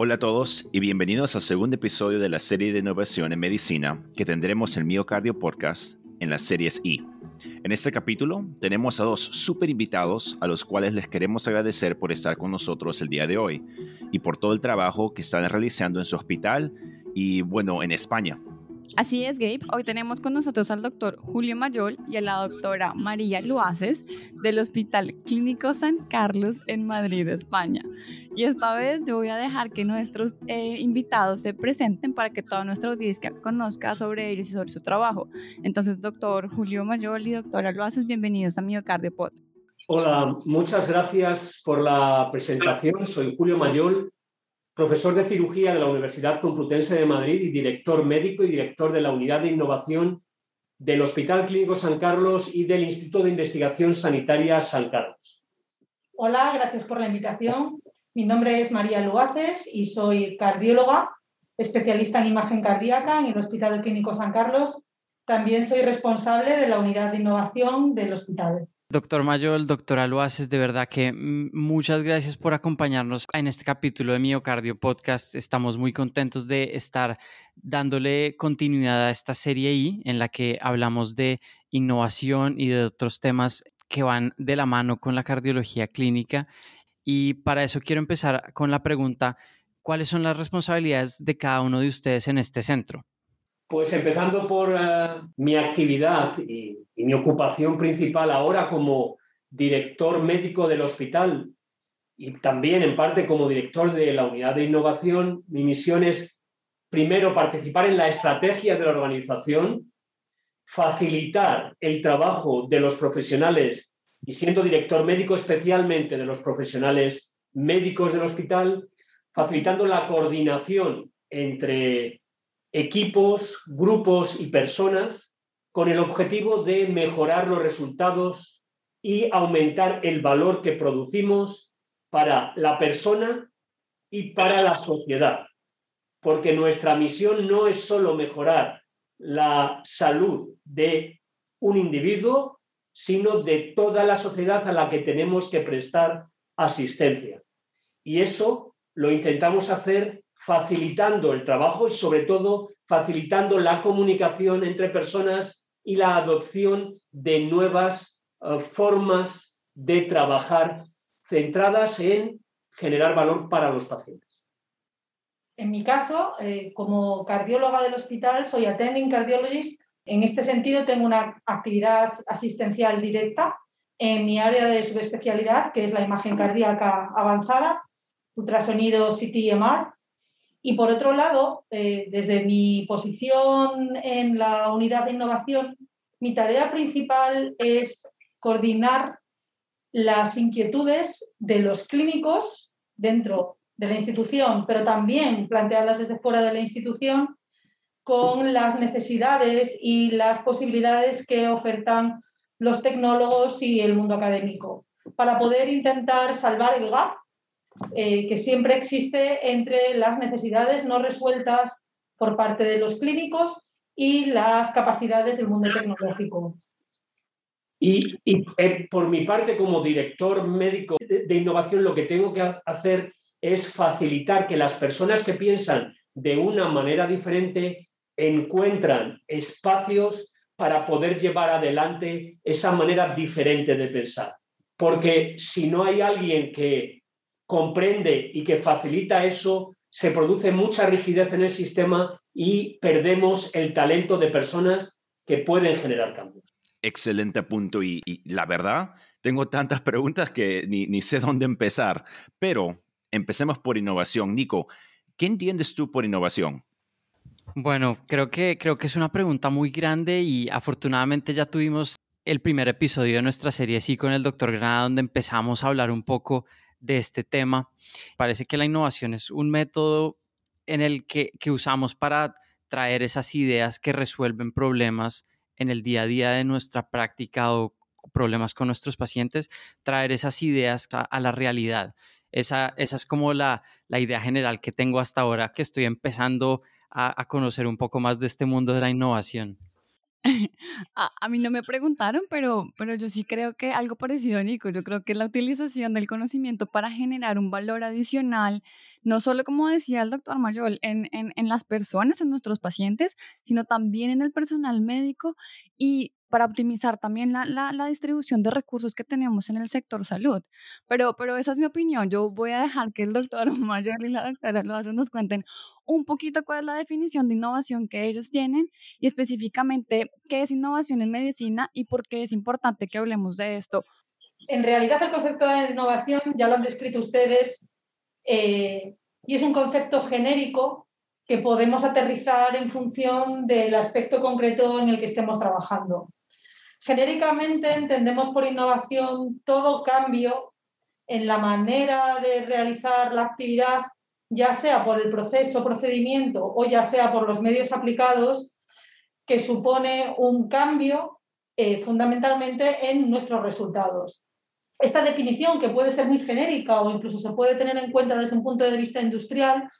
Hola a todos y bienvenidos al segundo episodio de la serie de innovación en medicina que tendremos en Miocardio Podcast en las series I. En este capítulo tenemos a dos super invitados a los cuales les queremos agradecer por estar con nosotros el día de hoy y por todo el trabajo que están realizando en su hospital y bueno, en España. Así es, Gabe. Hoy tenemos con nosotros al doctor Julio Mayol y a la doctora María Luaces del Hospital Clínico San Carlos en Madrid, España. Y esta vez yo voy a dejar que nuestros eh, invitados se presenten para que toda nuestra audiencia conozca sobre ellos y sobre su trabajo. Entonces, doctor Julio Mayol y doctora Luaces, bienvenidos a Miocardio Pod. Hola, muchas gracias por la presentación. Soy Julio Mayol profesor de cirugía de la Universidad Complutense de Madrid y director médico y director de la Unidad de Innovación del Hospital Clínico San Carlos y del Instituto de Investigación Sanitaria San Carlos. Hola, gracias por la invitación. Mi nombre es María Luaces y soy cardióloga, especialista en imagen cardíaca en el Hospital Clínico San Carlos. También soy responsable de la unidad de innovación del hospital. Doctor Mayol, doctora Luaces, de verdad que muchas gracias por acompañarnos en este capítulo de Miocardio Podcast. Estamos muy contentos de estar dándole continuidad a esta serie I en la que hablamos de innovación y de otros temas que van de la mano con la cardiología clínica. Y para eso quiero empezar con la pregunta, ¿cuáles son las responsabilidades de cada uno de ustedes en este centro? Pues empezando por eh, mi actividad y, mi ocupación principal ahora como director médico del hospital y también en parte como director de la unidad de innovación, mi misión es primero participar en la estrategia de la organización, facilitar el trabajo de los profesionales y siendo director médico especialmente de los profesionales médicos del hospital, facilitando la coordinación entre equipos, grupos y personas con el objetivo de mejorar los resultados y aumentar el valor que producimos para la persona y para la sociedad. Porque nuestra misión no es solo mejorar la salud de un individuo, sino de toda la sociedad a la que tenemos que prestar asistencia. Y eso lo intentamos hacer facilitando el trabajo y sobre todo facilitando la comunicación entre personas y la adopción de nuevas eh, formas de trabajar centradas en generar valor para los pacientes. En mi caso, eh, como cardióloga del hospital, soy attending cardiologist. En este sentido, tengo una actividad asistencial directa en mi área de subespecialidad, que es la imagen cardíaca avanzada, ultrasonido CT-MR, y por otro lado, eh, desde mi posición en la unidad de innovación, mi tarea principal es coordinar las inquietudes de los clínicos dentro de la institución, pero también plantearlas desde fuera de la institución con las necesidades y las posibilidades que ofertan los tecnólogos y el mundo académico, para poder intentar salvar el gap eh, que siempre existe entre las necesidades no resueltas por parte de los clínicos y las capacidades del mundo tecnológico. Y, eh, por mi parte, como director médico de, innovación, lo que tengo que hacer es facilitar que las personas que piensan de una manera diferente encuentran espacios para poder llevar adelante esa manera diferente de pensar. Porque si no hay alguien que comprende y que facilita eso, se produce mucha rigidez en el sistema y perdemos el talento de personas que pueden generar cambios. Excelente punto y, la verdad, tengo tantas preguntas que ni, ni sé dónde empezar, pero empecemos por innovación. Nico, ¿qué entiendes tú por innovación? Bueno, creo que, creo que es una pregunta muy grande y afortunadamente ya tuvimos el primer episodio de nuestra serie sí con el doctor Granada donde empezamos a hablar un poco de este tema. Parece que la innovación es un método en el que, usamos para traer esas ideas que resuelven problemas en el día a día de nuestra práctica o problemas con nuestros pacientes, traer esas ideas a, la realidad. Esa, esa, es como la, idea general que tengo hasta ahora, que estoy empezando a, conocer un poco más de este mundo de la innovación. a, mí no me preguntaron, pero, pero yo sí creo que algo parecido Nico. Yo creo que la utilización del conocimiento para generar un valor adicional, no solo como decía el doctor Mayol, en, en, en las personas, en nuestros pacientes, sino también en el personal médico y para optimizar también la, la, distribución de recursos que tenemos en el sector salud. Pero, pero esa es mi opinión. Yo voy a dejar que el doctor Mayor y la doctora lo hacen, nos cuenten un poquito cuál es la definición de innovación que ellos tienen y específicamente qué es innovación en medicina y por qué es importante que hablemos de esto. En realidad el concepto de innovación ya lo han descrito ustedes eh, y es un concepto genérico que podemos aterrizar en función del aspecto concreto en el que estemos trabajando. Genéricamente entendemos por innovación todo cambio en la manera de realizar la actividad, ya sea por el proceso, procedimiento o ya sea por los medios aplicados, que supone un cambio eh, fundamentalmente en nuestros resultados. Esta definición, que puede ser muy genérica o incluso se puede tener en cuenta desde un punto de vista industrial,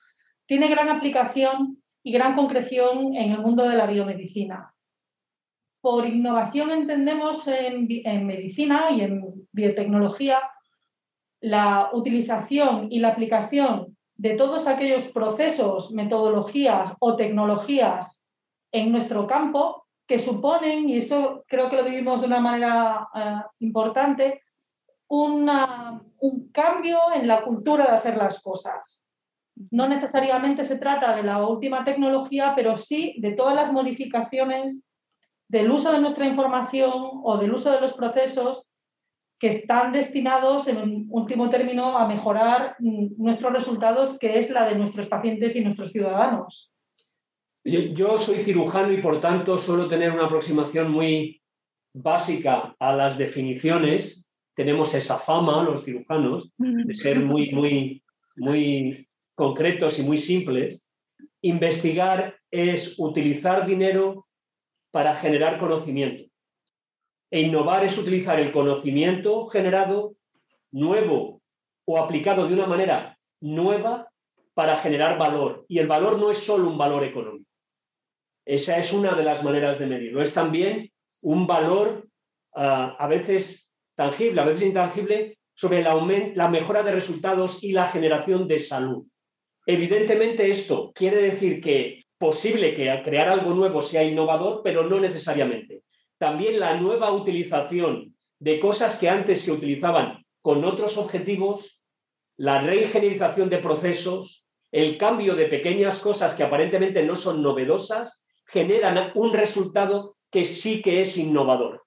tiene gran aplicación y gran concreción en el mundo de la biomedicina. Por innovación entendemos en, medicina y en biotecnología la utilización y la aplicación de todos aquellos procesos, metodologías o tecnologías en nuestro campo que suponen, y esto creo que lo vivimos de una manera eh, importante, un cambio en la cultura de hacer las cosas. No necesariamente se trata de la última tecnología, pero sí de todas las modificaciones del uso de nuestra información o del uso de los procesos que están destinados, en último término, a mejorar nuestros resultados, que es la de nuestros pacientes y nuestros ciudadanos. Yo soy cirujano y por tanto suelo tener una aproximación muy básica a las definiciones. Tenemos esa fama, los cirujanos, de ser muy, muy, muy concretos y muy simples, investigar es utilizar dinero para generar conocimiento. E innovar es utilizar el conocimiento generado nuevo o aplicado de una manera nueva para generar valor. Y el valor no es solo un valor económico. Esa es una de las maneras de medirlo. Es también un valor ah, a veces tangible, a veces intangible, sobre el la mejora de resultados y la generación de salud. Evidentemente esto quiere decir que posible que crear algo nuevo sea innovador, pero no necesariamente. También la nueva utilización de cosas que antes se utilizaban con otros objetivos, la reingenierización de procesos, el cambio de pequeñas cosas que aparentemente no son novedosas, generan un resultado que sí que es innovador.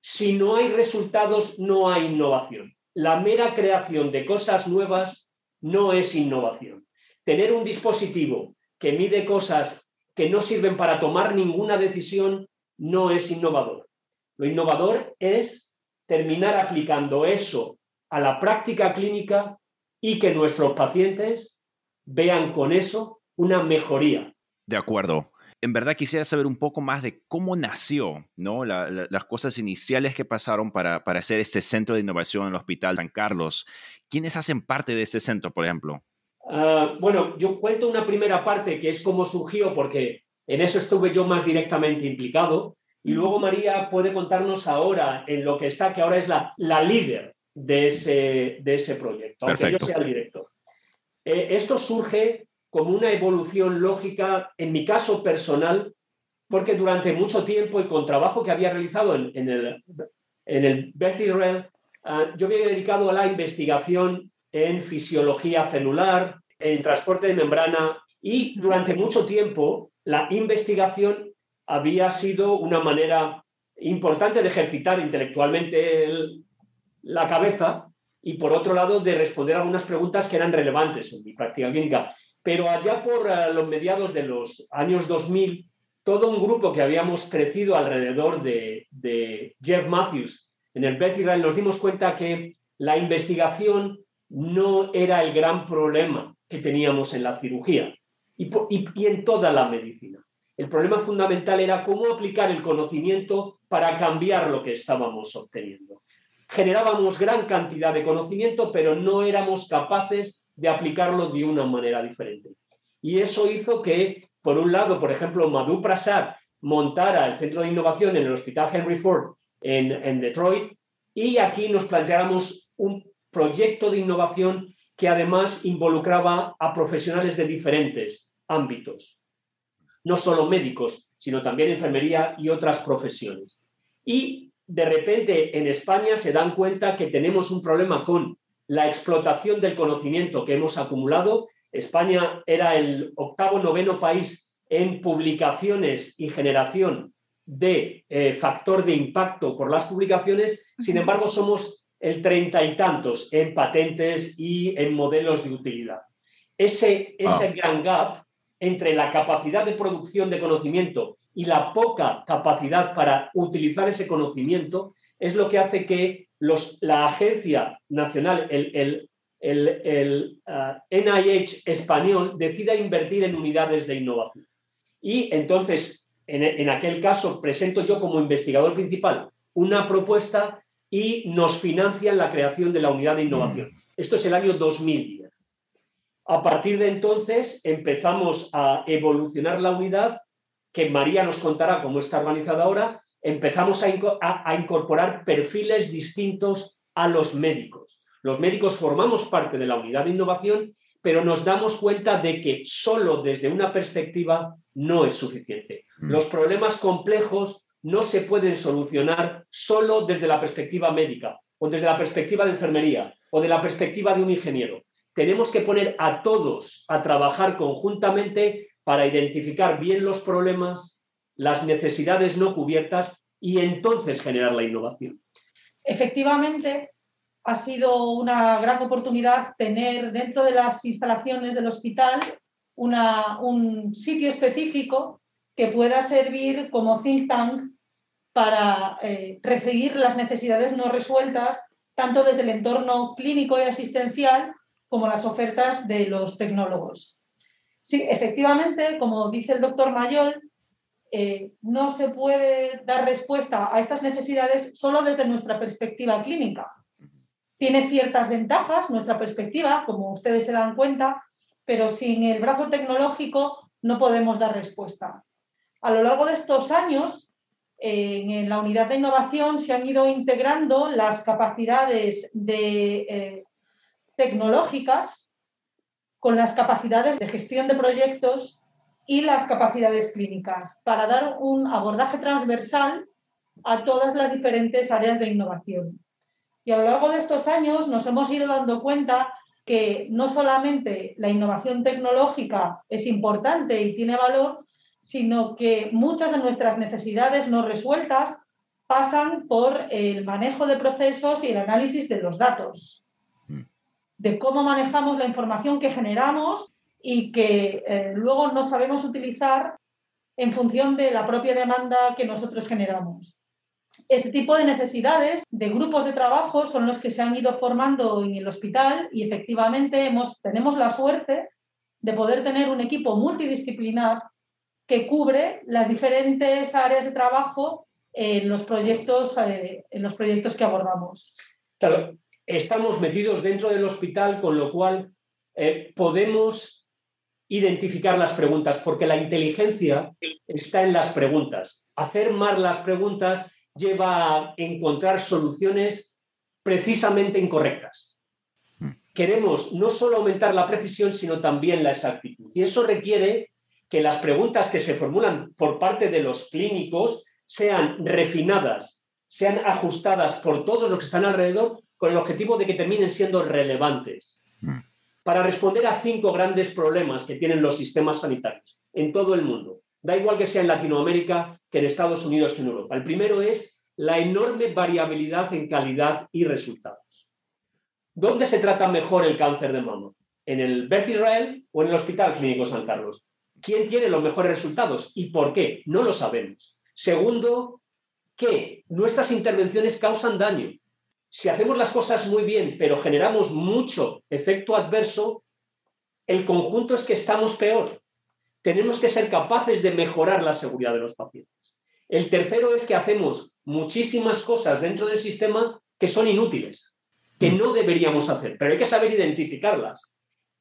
Si no hay resultados, no hay innovación. La mera creación de cosas nuevas no es innovación tener un dispositivo que mide cosas que no sirven para tomar ninguna decisión no es innovador. Lo innovador es terminar aplicando eso a la práctica clínica y que nuestros pacientes vean con eso una mejoría. De acuerdo. En verdad quisiera saber un poco más de cómo nació, ¿no? las cosas iniciales que pasaron para, para hacer este centro de innovación en el Hospital San Carlos. ¿Quiénes hacen parte de este centro, por ejemplo? Ah, bueno, yo cuento una primera parte que es cómo surgió, porque en eso estuve yo más directamente implicado, y luego María puede contarnos ahora en lo que está, que ahora es la, la líder de ese, de ese proyecto, aunque yo sea el director. Eh, esto surge como una evolución lógica, en mi caso personal, porque durante mucho tiempo y con trabajo que había realizado en, el, en el Beth Israel, ah, yo me había dedicado a la investigación en fisiología celular, en transporte de membrana y durante mucho tiempo la investigación había sido una manera importante de ejercitar intelectualmente la cabeza y por otro lado de responder algunas preguntas que eran relevantes en mi práctica clínica. Pero allá por eh, los mediados de los años 2000, todo un grupo que habíamos crecido alrededor de, de Jeff Matthews en el Beth Israel nos dimos cuenta que la investigación no era el gran problema que teníamos en la cirugía y, en toda la medicina. El problema fundamental era cómo aplicar el conocimiento para cambiar lo que estábamos obteniendo. Generábamos gran cantidad de conocimiento, pero no éramos capaces de aplicarlo de una manera diferente. Y eso hizo que, por un lado, por ejemplo, Madhu Prasad, montara el centro de innovación en el Hospital Henry Ford en, en Detroit y aquí nos planteáramos un proyecto de innovación que además involucraba a profesionales de diferentes ámbitos, no solo médicos, sino también enfermería y otras profesiones. Y de repente en España se dan cuenta que tenemos un problema con la explotación del conocimiento que hemos acumulado. España era el octavo, noveno país en publicaciones y generación de eh, factor de impacto por las publicaciones, sin embargo somos el treinta y tantos en patentes y en modelos de utilidad. Ese, ese gran gap entre la capacidad de producción de conocimiento y la poca capacidad para utilizar ese conocimiento es lo que hace que los, la agencia nacional, el, el, NIH uh, español, decida invertir en unidades de innovación. Y entonces, en, en aquel caso, presento yo como investigador principal una propuesta y nos financian la creación de la unidad de innovación. Mm. Esto es el año 2010. A partir de entonces empezamos a evolucionar la unidad, que María nos contará cómo está organizada ahora, empezamos a, incorporar perfiles distintos a los médicos. Los médicos formamos parte de la unidad de innovación, pero nos damos cuenta de que solo desde una perspectiva no es suficiente. Mm. Los problemas complejos no se pueden solucionar solo desde la perspectiva médica o desde la perspectiva de enfermería o de la perspectiva de un ingeniero. Tenemos que poner a todos a trabajar conjuntamente para identificar bien los problemas, las necesidades no cubiertas y entonces generar la innovación. Efectivamente, ha sido una gran oportunidad tener dentro de las instalaciones del hospital un sitio específico que pueda servir como think tank para eh, recibir las necesidades no resueltas, tanto desde el entorno clínico y asistencial como las ofertas de los tecnólogos. Sí, efectivamente, como dice el doctor Mayol, eh, no se puede dar respuesta a estas necesidades solo desde nuestra perspectiva clínica. Tiene ciertas ventajas nuestra perspectiva, como ustedes se dan cuenta, pero sin el brazo tecnológico no podemos dar respuesta. A lo largo de estos años, en la unidad de innovación se han ido integrando las capacidades de, eh, tecnológicas con las capacidades de gestión de proyectos y las capacidades clínicas para dar un abordaje transversal a todas las diferentes áreas de innovación. Y a lo largo de estos años nos hemos ido dando cuenta que no solamente la innovación tecnológica es importante y tiene valor, sino que muchas de nuestras necesidades no resueltas pasan por el manejo de procesos y el análisis de los datos, mm. de cómo manejamos la información que generamos y que eh, luego no sabemos utilizar en función de la propia demanda que nosotros generamos. Este tipo de necesidades de grupos de trabajo son los que se han ido formando en el hospital y efectivamente hemos, tenemos la suerte de poder tener un equipo multidisciplinar que cubre las diferentes áreas de trabajo en los proyectos, eh, en los proyectos que abordamos. Claro, estamos metidos dentro del hospital, con lo cual eh, podemos identificar las preguntas, porque la inteligencia está en las preguntas. Hacer más las preguntas lleva a encontrar soluciones precisamente incorrectas. Hmm. Queremos no solo aumentar la precisión, sino también la exactitud. Y eso requiere que las preguntas que se formulan por parte de los clínicos sean refinadas, sean ajustadas por todos los que están alrededor con el objetivo de que terminen siendo relevantes mm. para responder a cinco grandes problemas que tienen los sistemas sanitarios en todo el mundo. Da igual que sea en Latinoamérica, que en Estados Unidos, que en Europa. El primero es la enorme variabilidad en calidad y resultados. ¿Dónde se trata mejor el cáncer de mama? ¿En el Beth Israel o en el Hospital Clínico San Carlos? ¿Quién tiene los mejores resultados y por qué? No lo sabemos. Segundo, que nuestras intervenciones causan daño. Si hacemos las cosas muy bien, pero generamos mucho efecto adverso, el conjunto es que estamos peor. Tenemos que ser capaces de mejorar la seguridad de los pacientes. El tercero es que hacemos muchísimas cosas dentro del sistema que son inútiles, que no deberíamos hacer, pero hay que saber identificarlas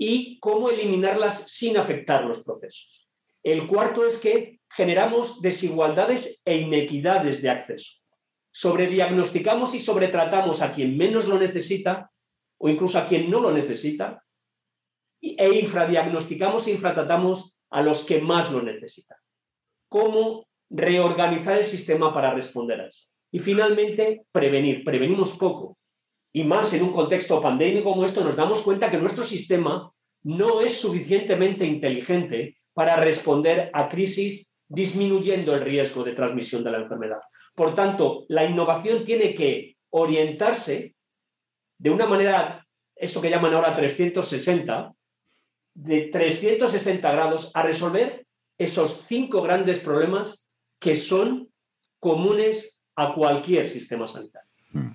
y cómo eliminarlas sin afectar los procesos. El cuarto es que generamos desigualdades e inequidades de acceso. Sobrediagnosticamos y sobretratamos a quien menos lo necesita o incluso a quien no lo necesita e infradiagnosticamos e infratratamos a los que más lo necesitan. ¿Cómo reorganizar el sistema para responder a eso? Y finalmente, prevenir. Prevenimos poco. Y más en un contexto pandémico como esto, nos damos cuenta que nuestro sistema no es suficientemente inteligente para responder a crisis disminuyendo el riesgo de transmisión de la enfermedad. Por tanto, la innovación tiene que orientarse de una manera, eso que llaman ahora 360, de 360 grados a resolver esos cinco grandes problemas que son comunes a cualquier sistema sanitario. Hmm.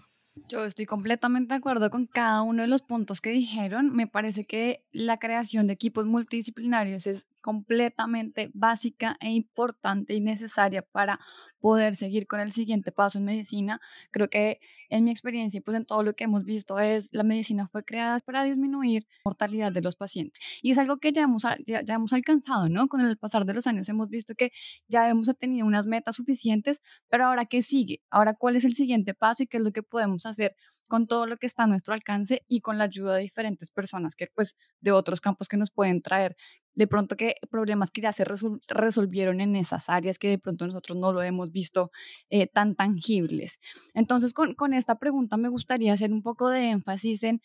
Yo estoy completamente de acuerdo con cada uno de los puntos que dijeron. Me parece que la creación de equipos multidisciplinarios es completamente básica e importante y necesaria para poder seguir con el siguiente paso en medicina. Creo que en mi experiencia, pues en todo lo que hemos visto es la medicina fue creada para disminuir la mortalidad de los pacientes. Y es algo que ya hemos, ya, ya hemos alcanzado, ¿no? Con el pasar de los años hemos visto que ya hemos tenido unas metas suficientes, pero ahora ¿qué sigue? Ahora ¿cuál es el siguiente paso y qué es lo que podemos hacer con todo lo que está a nuestro alcance y con la ayuda de diferentes personas que pues de otros campos que nos pueden traer de pronto que problemas que ya se resolvieron en esas áreas que de pronto nosotros no lo hemos visto eh, tan tangibles. Entonces, con, con esta pregunta me gustaría hacer un poco de énfasis en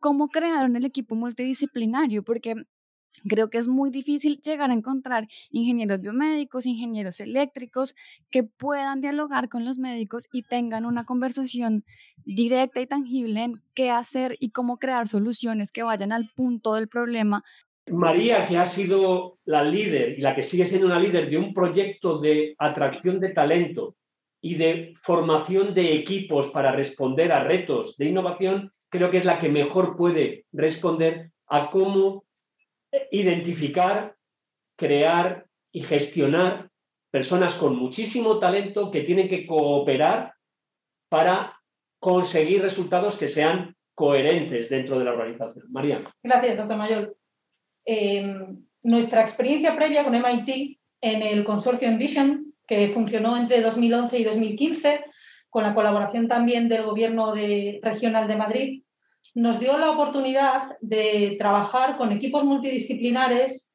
cómo crearon el equipo multidisciplinario, porque Creo que es muy difícil llegar a encontrar ingenieros biomédicos, ingenieros eléctricos que puedan dialogar con los médicos y tengan una conversación directa y tangible en qué hacer y cómo crear soluciones que vayan al punto del problema. María, que ha sido la líder y la que sigue siendo una líder de un proyecto de atracción de talento y de formación de equipos para responder a retos de innovación, creo que es la que mejor puede responder a cómo identificar, crear y gestionar personas con muchísimo talento que tienen que cooperar para conseguir resultados que sean coherentes dentro de la organización. María. Gracias, doctor Mayor. Em, nuestra experiencia previa con MIT en el consorcio Envision, que funcionó entre 2011 y 2015, con la colaboración también del Gobierno regional de Madrid, nos dio la oportunidad de trabajar con equipos multidisciplinares,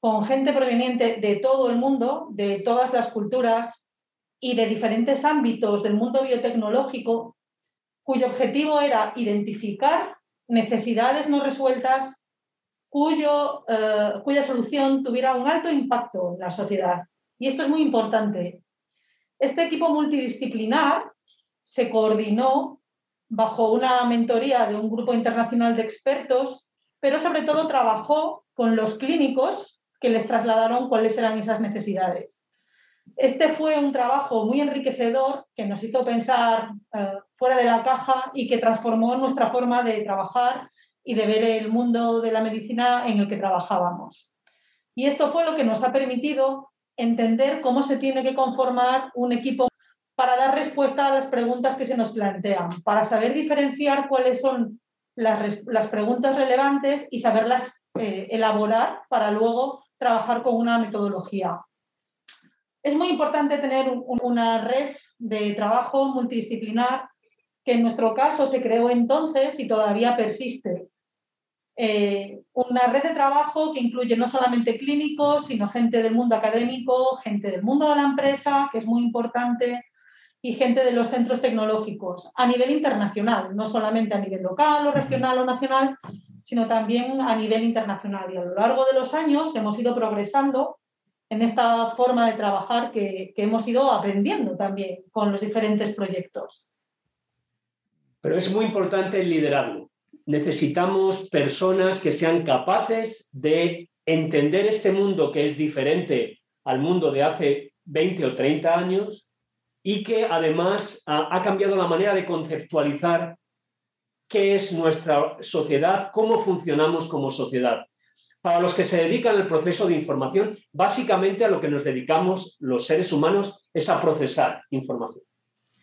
con gente proveniente de todo el mundo, de todas las culturas y de diferentes ámbitos del mundo biotecnológico, cuyo objetivo era identificar necesidades no resueltas cuyo, eh, cuya solución tuviera un alto impacto en la sociedad. Y esto es muy importante. Este equipo multidisciplinar se coordinó bajo una mentoría de un grupo internacional de expertos, pero sobre todo trabajó con los clínicos que les trasladaron cuáles eran esas necesidades. Este fue un trabajo muy enriquecedor que nos hizo pensar eh, fuera de la caja y que transformó nuestra forma de trabajar y de ver el mundo de la medicina en el que trabajábamos. Y esto fue lo que nos ha permitido entender cómo se tiene que conformar un equipo para dar respuesta a las preguntas que se nos plantean, para saber diferenciar cuáles son las, preguntas relevantes y saberlas eh, elaborar para luego trabajar con una metodología. Es muy importante tener una red de trabajo multidisciplinar que en nuestro caso se creó entonces y todavía persiste. Eh, una red de trabajo que incluye no solamente clínicos, sino gente del mundo académico, gente del mundo de la empresa, que es muy importante, y gente de los centros tecnológicos a nivel internacional, no solamente a nivel local o regional o nacional, sino también a nivel internacional. Y a lo largo de los años hemos ido progresando en esta forma de trabajar que, que hemos ido aprendiendo también con los diferentes proyectos. Pero es muy importante el liderazgo. Necesitamos personas que sean capaces de entender este mundo que es diferente al mundo de hace 20 o 30 años y que además ha, cambiado la manera de conceptualizar qué es nuestra sociedad, cómo funcionamos como sociedad. Para los que se dedican al proceso de información, básicamente a lo que nos dedicamos los seres humanos es a procesar información.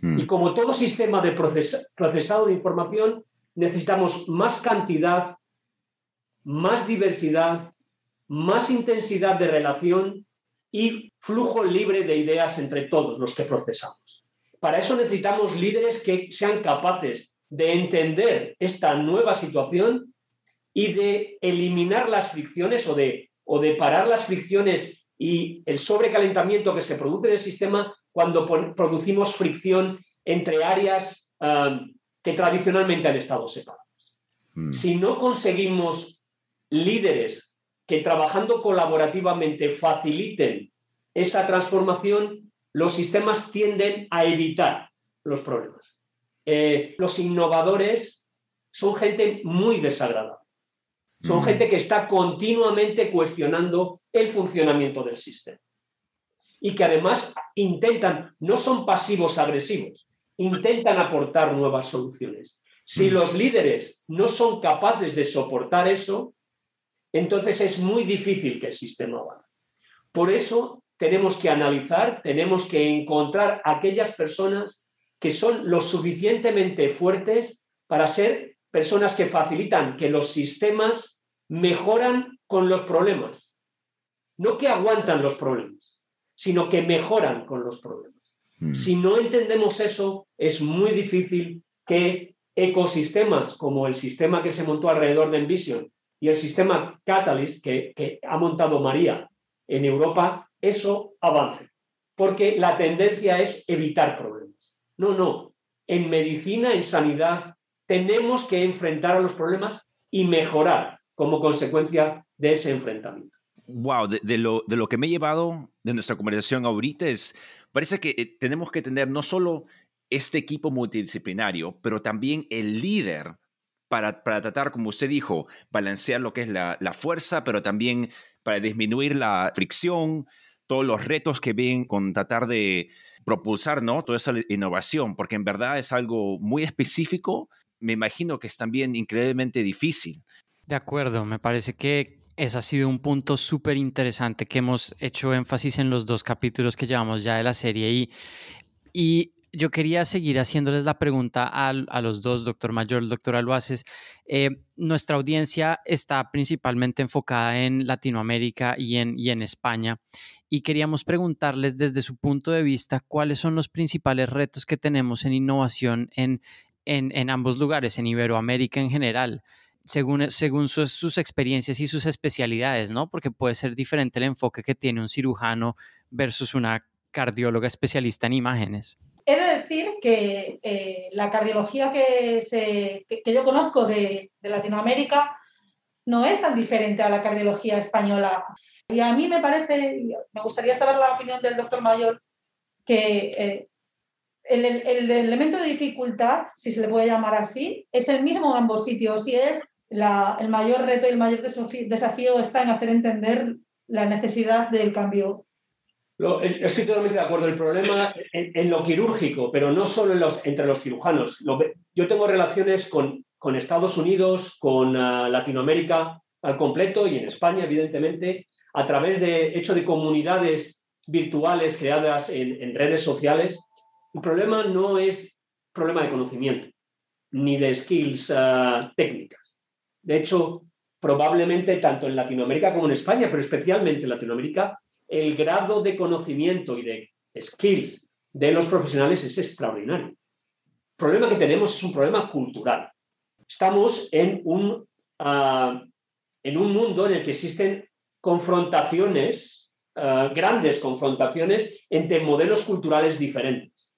Hmm. Y como todo sistema de procesado de información, necesitamos más cantidad, más diversidad más intensidad de relación y flujo libre de ideas entre todos los que procesamos. Para eso necesitamos líderes que sean capaces de entender esta nueva situación y de eliminar las fricciones o de, o de parar las fricciones y el sobrecalentamiento que se produce en el sistema cuando producimos fricción entre áreas um, que tradicionalmente han estado separadas. Mm. Si no conseguimos líderes que trabajando colaborativamente faciliten esa transformación, los sistemas tienden a evitar los problemas. Eh, los innovadores son gente muy desagradable. Son mm. gente que está continuamente cuestionando el funcionamiento del sistema. Y que además intentan, no son pasivos agresivos, intentan aportar nuevas soluciones. Si mm. los líderes no son capaces de soportar eso, entonces es muy difícil que el sistema avance. Por eso tenemos que analizar, tenemos que encontrar aquellas personas que son lo suficientemente fuertes para ser personas que facilitan que los sistemas mejoran con los problemas. No que aguantan los problemas, sino que mejoran con los problemas. Mm. Si no entendemos eso, es muy difícil que ecosistemas como el sistema que se montó alrededor de Envision y el sistema Catalyst que, ha montado María en Europa, eso avance. Porque la tendencia es evitar problemas. No, no. En medicina, en sanidad, tenemos que enfrentar a los problemas y mejorar como consecuencia de ese enfrentamiento. Wow, de, lo, de lo que me he llevado de nuestra conversación ahorita es, parece que eh, tenemos que tener no solo este equipo multidisciplinario, pero también el líder para, para tratar, como usted dijo, balancear lo que es la, la, fuerza, pero también para disminuir la fricción, todos los retos que ven con tratar de propulsar ¿no? toda esa innovación, porque en verdad es algo muy específico me imagino que es también increíblemente difícil. De acuerdo, me parece que ese ha sido un punto súper interesante que hemos hecho énfasis en los dos capítulos que llevamos ya de la serie y, y yo quería seguir haciéndoles la pregunta a, los dos, doctor Mayor, doctor Aluaces. Eh, nuestra audiencia está principalmente enfocada en Latinoamérica y en, y en España y queríamos preguntarles desde su punto de vista cuáles son los principales retos que tenemos en innovación en, en, ambos lugares, en Iberoamérica en general, según, según sus, experiencias y sus especialidades, ¿no? Porque puede ser diferente el enfoque que tiene un cirujano versus una cardióloga especialista en imágenes. He de decir que eh, la cardiología que, se, que, yo conozco de, de, Latinoamérica no es tan diferente a la cardiología española. Y a mí me parece, me gustaría saber la opinión del doctor Mayor, que eh, el, elemento de dificultad, si se le puede llamar así, es el mismo en ambos sitios y es el mayor reto y el mayor desafío está en hacer entender la necesidad del cambio. Estoy totalmente de acuerdo. El problema en, lo quirúrgico, pero no solo entre los cirujanos. yo tengo relaciones con, Estados Unidos, con ah, Latinoamérica al completo y en España, evidentemente, a través de hecho de comunidades virtuales creadas en, en redes sociales el problema no es problema de conocimiento ni de skills ah, técnicas. De hecho, probablemente tanto en Latinoamérica como en España, pero especialmente en Latinoamérica, el grado de conocimiento y de skills de los profesionales es extraordinario. El problema que tenemos es un problema cultural. Estamos en un, ah, en un mundo en el que existen confrontaciones, ah, grandes confrontaciones entre modelos culturales diferentes.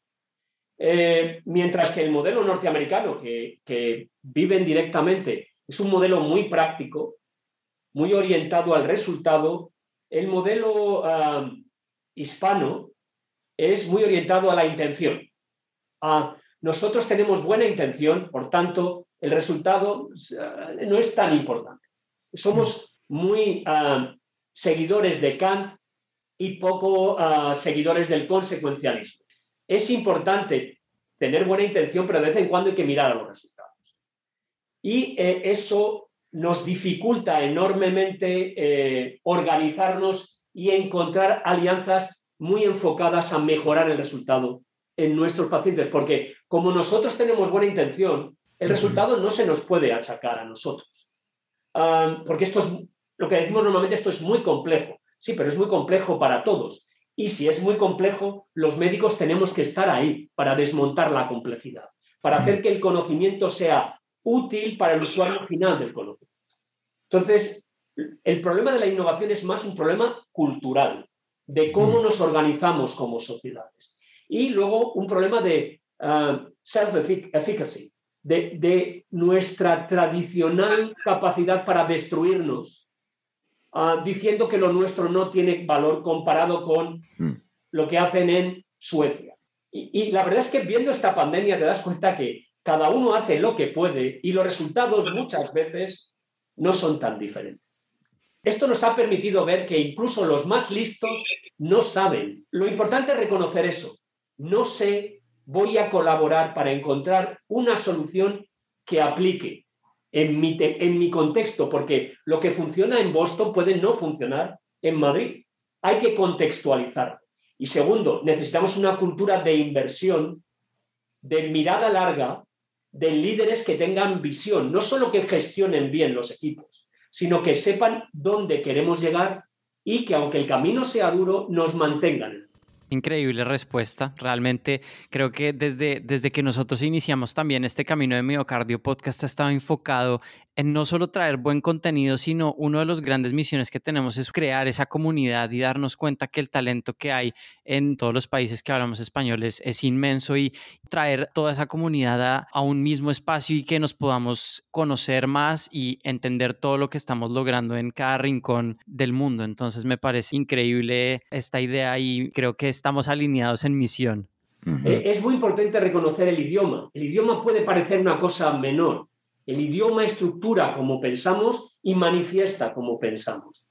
Eh, mientras que el modelo norteamericano, que, viven directamente, es un modelo muy práctico, muy orientado al resultado. El modelo hispano es muy orientado a la intención. nosotros tenemos buena intención, por tanto, el resultado no es tan importante. Somos muy seguidores de Kant y poco seguidores del consecuencialismo es importante tener buena intención, pero de vez en cuando hay que mirar a los resultados. Y eh, eso nos dificulta enormemente eh, organizarnos y encontrar alianzas muy enfocadas a mejorar el resultado en nuestros pacientes, porque como nosotros tenemos buena intención, el resultado no se nos puede achacar a nosotros, ah, porque esto es lo que decimos normalmente, esto es muy complejo. Sí, pero es muy complejo para todos. Y si es muy complejo, los médicos tenemos que estar ahí para desmontar la complejidad, para hacer que el conocimiento sea útil para el usuario final del conocimiento. Entonces, el problema de la innovación es más un problema cultural, de cómo mm. nos organizamos como sociedades. Y luego un problema de uh, self-efficacy, de, nuestra tradicional capacidad para destruirnos, uh, diciendo que lo nuestro no tiene valor comparado con mm. lo que hacen en Suecia. y la verdad es que viendo esta pandemia te das cuenta que cada uno hace lo que puede y los resultados muchas veces no son tan diferentes. Esto nos ha permitido ver que incluso los más listos no saben. Lo importante es reconocer eso. No sé, voy a colaborar para encontrar una solución que aplique en mi, en mi contexto, porque lo que funciona en Boston puede no funcionar en Madrid. Hay que contextualizar. Y segundo, necesitamos una cultura de inversión, de mirada larga, de líderes que tengan visión, no solo que gestionen bien los equipos, sino que sepan dónde queremos llegar y que aunque el camino sea duro, nos mantengan Increíble respuesta. Realmente creo que desde, desde que nosotros iniciamos también este camino de Miocardio Podcast ha estado enfocado en no solo traer buen contenido, sino uno de los grandes misiones que tenemos es crear esa comunidad y darnos cuenta que el talento que hay en todos los países que hablamos español es, inmenso y traer toda esa comunidad a, a, un mismo espacio y que nos podamos conocer más y entender todo lo que estamos logrando en cada rincón del mundo. Entonces me parece increíble esta idea y creo que estamos alineados en misión. Eh, es muy importante reconocer el idioma. El idioma puede parecer una cosa menor, el idioma estructura como pensamos y manifiesta como pensamos.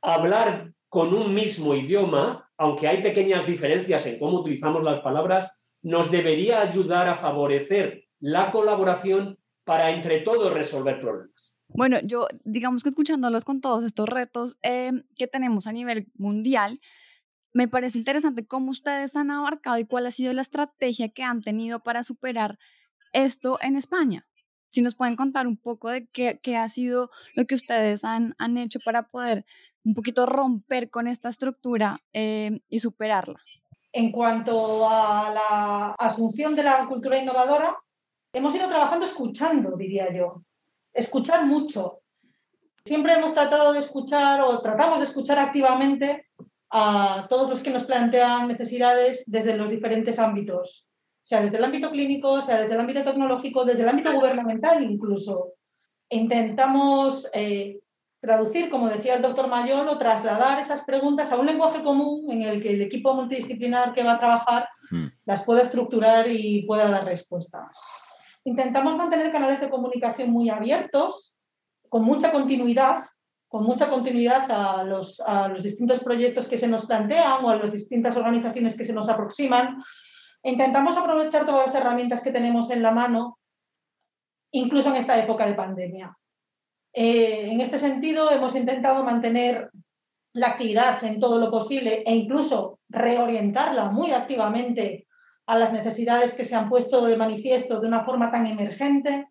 Hablar con un mismo idioma, aunque hay pequeñas diferencias en cómo utilizamos las palabras, nos debería ayudar a favorecer la colaboración para entre todos resolver problemas. Bueno, yo digamos que escuchándolos con todos estos retos eh, que tenemos a nivel mundial, me parece interesante cómo ustedes han abarcado y cuál ha sido la estrategia que han tenido para superar esto en España si nos pueden contar un poco de qué, ha sido lo que ustedes han, han, hecho para poder un poquito romper con esta estructura eh, y superarla. En cuanto a la asunción de la cultura innovadora, hemos ido trabajando escuchando, diría yo. Escuchar mucho. Siempre hemos tratado de escuchar o tratamos de escuchar activamente a todos los que nos plantean necesidades desde los diferentes ámbitos sea desde el ámbito clínico, sea desde el ámbito tecnológico, desde el ámbito gubernamental incluso. Intentamos eh, traducir, como decía el doctor Mayor, o trasladar esas preguntas a un lenguaje común en el que el equipo multidisciplinar que va a trabajar hmm. las pueda estructurar y pueda dar respuesta. Intentamos mantener canales de comunicación muy abiertos, con mucha continuidad, con mucha continuidad a los, distintos proyectos que se nos plantean o a las distintas organizaciones que se nos aproximan, Intentamos aprovechar todas las herramientas que tenemos en la mano, incluso en esta época de pandemia. Eh, en este sentido, hemos intentado mantener la actividad en todo lo posible e incluso reorientarla muy activamente a las necesidades que se han puesto de manifiesto de una forma tan emergente,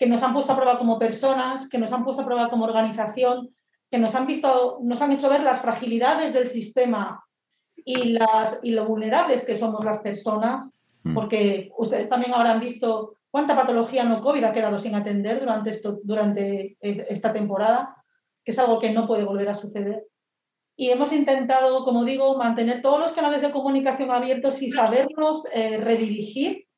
que nos han puesto a prueba como personas, que nos han puesto a prueba como organización, que nos han, visto, nos han hecho ver las fragilidades del sistema y, las, y lo vulnerables que somos las personas, mm. porque ustedes también habrán visto cuánta patología no COVID ha quedado sin atender durante, esto, durante esta temporada, que es algo que no puede volver a suceder. Y hemos intentado, como digo, mantener todos los canales de comunicación abiertos y sabernos eh, redirigir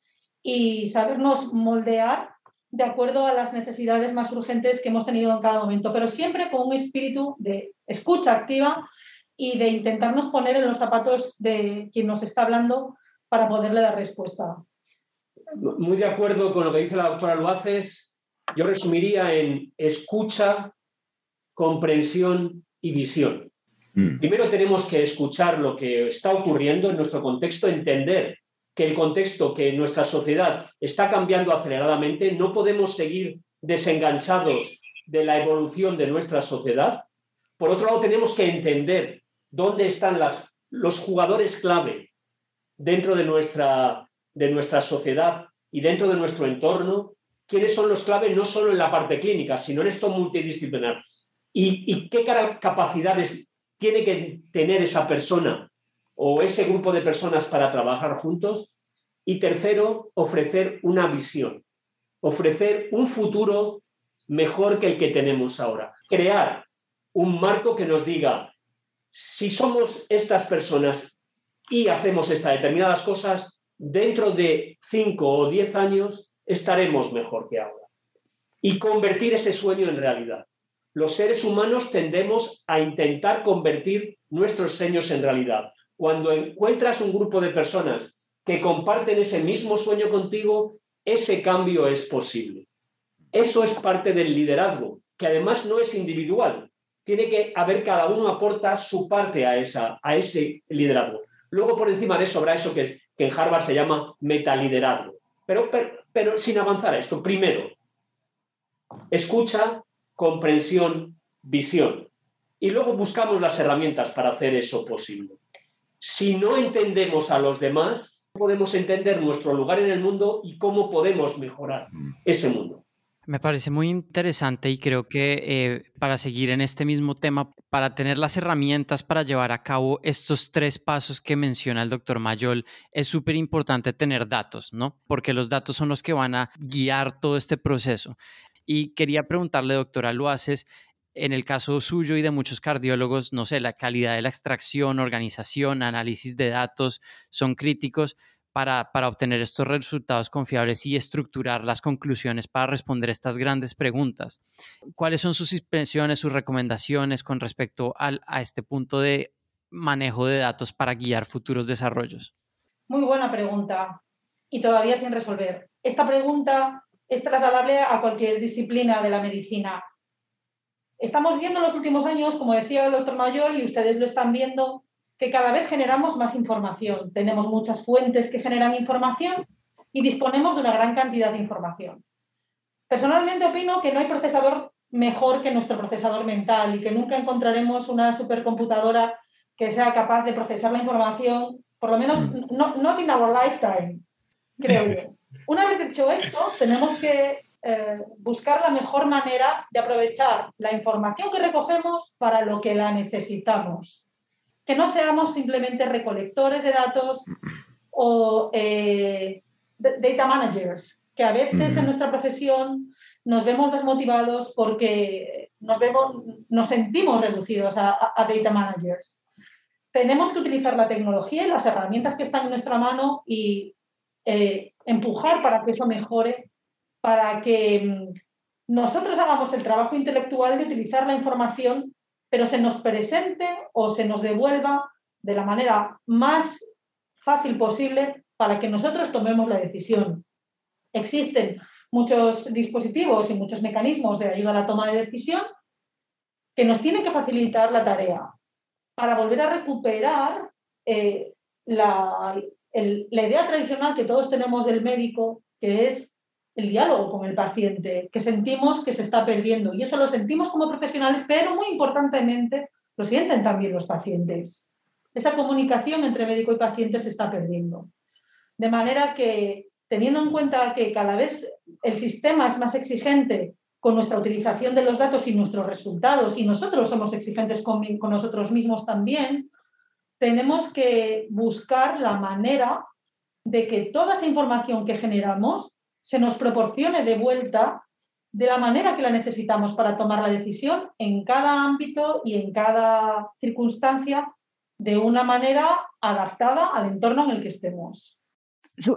y sabernos moldear de acuerdo a las necesidades más urgentes que hemos tenido en cada momento, pero siempre con un espíritu de escucha activa y de intentarnos poner en los zapatos de quien nos está hablando para poderle dar respuesta. Muy de acuerdo con lo que dice la doctora Luaces. Yo resumiría en escucha, comprensión y visión. Mm. Primero tenemos que escuchar lo que está ocurriendo en nuestro contexto, entender que el contexto, que nuestra sociedad está cambiando aceleradamente, no podemos seguir desenganchados de la evolución de nuestra sociedad. Por otro lado, tenemos que entender dónde están los jugadores clave dentro de nuestra, de nuestra sociedad y dentro de nuestro entorno, quiénes son los clave no solo en la parte clínica, sino en esto multidisciplinar. y, qué capacidades tiene que tener esa persona o ese grupo de personas para trabajar juntos. Y tercero, ofrecer una visión, ofrecer un futuro mejor que el que tenemos ahora. Crear un marco que nos diga, si somos estas personas y hacemos estas determinadas cosas, dentro de cinco o diez años estaremos mejor que ahora. Y convertir ese sueño en realidad. Los seres humanos tendemos a intentar convertir nuestros sueños en realidad. Cuando encuentras un grupo de personas que comparten ese mismo sueño contigo, ese cambio es posible. Eso es parte del liderazgo, que además no es individual. Tiene que haber cada uno aporta su parte a, esa, a ese liderazgo. Luego por encima de eso habrá eso que, en Harvard se llama metaliderazgo. Pero sin avanzar a esto, primero, escucha, comprensión, visión. Y luego buscamos las herramientas para hacer eso posible. Si no entendemos a los demás, podemos entender nuestro lugar en el mundo y cómo podemos mejorar mm. ese mundo. Me parece muy interesante y creo que eh, para seguir en este mismo tema, para tener las herramientas para llevar a cabo estos tres pasos que menciona el doctor Mayol, es súper importante tener datos, ¿no? Porque los datos son los que van a guiar todo este proceso. Y quería preguntarle, doctora Luaces, en el caso suyo y de muchos cardiólogos, no sé, la calidad de la extracción, organización, análisis de datos son críticos para, obtener estos resultados confiables y estructurar las conclusiones para responder estas grandes preguntas. ¿Cuáles son sus impresiones, sus recomendaciones con respecto a este punto de manejo de datos para guiar futuros desarrollos? Muy buena pregunta y todavía sin resolver. Esta pregunta es trasladable a cualquier disciplina de la medicina. Estamos viendo en los últimos años, como decía el doctor Mayor, y ustedes lo están viendo, que cada vez generamos más información. Tenemos muchas fuentes que generan información y disponemos de una gran cantidad de información. Personalmente opino que no hay procesador mejor que nuestro procesador mental y que nunca encontraremos una supercomputadora que sea capaz de procesar la información, por lo menos no not in our lifetime, creo yo. Una vez dicho esto, tenemos que eh, buscar la mejor manera de aprovechar la información que recogemos para lo que la necesitamos que no seamos simplemente recolectores de datos o eh, data managers, que a veces en nuestra profesión nos vemos desmotivados porque nos, vemos, nos sentimos reducidos a, data managers. Tenemos que utilizar la tecnología y las herramientas que están en nuestra mano y eh, empujar para que eso mejore, para que mm, nosotros hagamos el trabajo intelectual de utilizar la información pero se nos presente o se nos devuelva de la manera más fácil posible para que nosotros tomemos la decisión. Existen muchos dispositivos y muchos mecanismos de ayuda a la toma de decisión que nos tienen que facilitar la tarea para volver a recuperar eh, la, la idea tradicional que todos tenemos del médico, que es el diálogo con el paciente, que sentimos que se está perdiendo. Y eso lo sentimos como profesionales, pero muy importantemente lo sienten también los pacientes. Esa comunicación entre médico y paciente se está perdiendo. De manera que, teniendo en cuenta que cada vez el sistema es más exigente con nuestra utilización de los datos y nuestros resultados, y nosotros somos exigentes con, nosotros mismos también, tenemos que buscar la manera de que toda esa información que generamos se nos proporcione de vuelta de la manera que la necesitamos para tomar la decisión en cada ámbito y en cada circunstancia de una manera adaptada al entorno en el que estemos.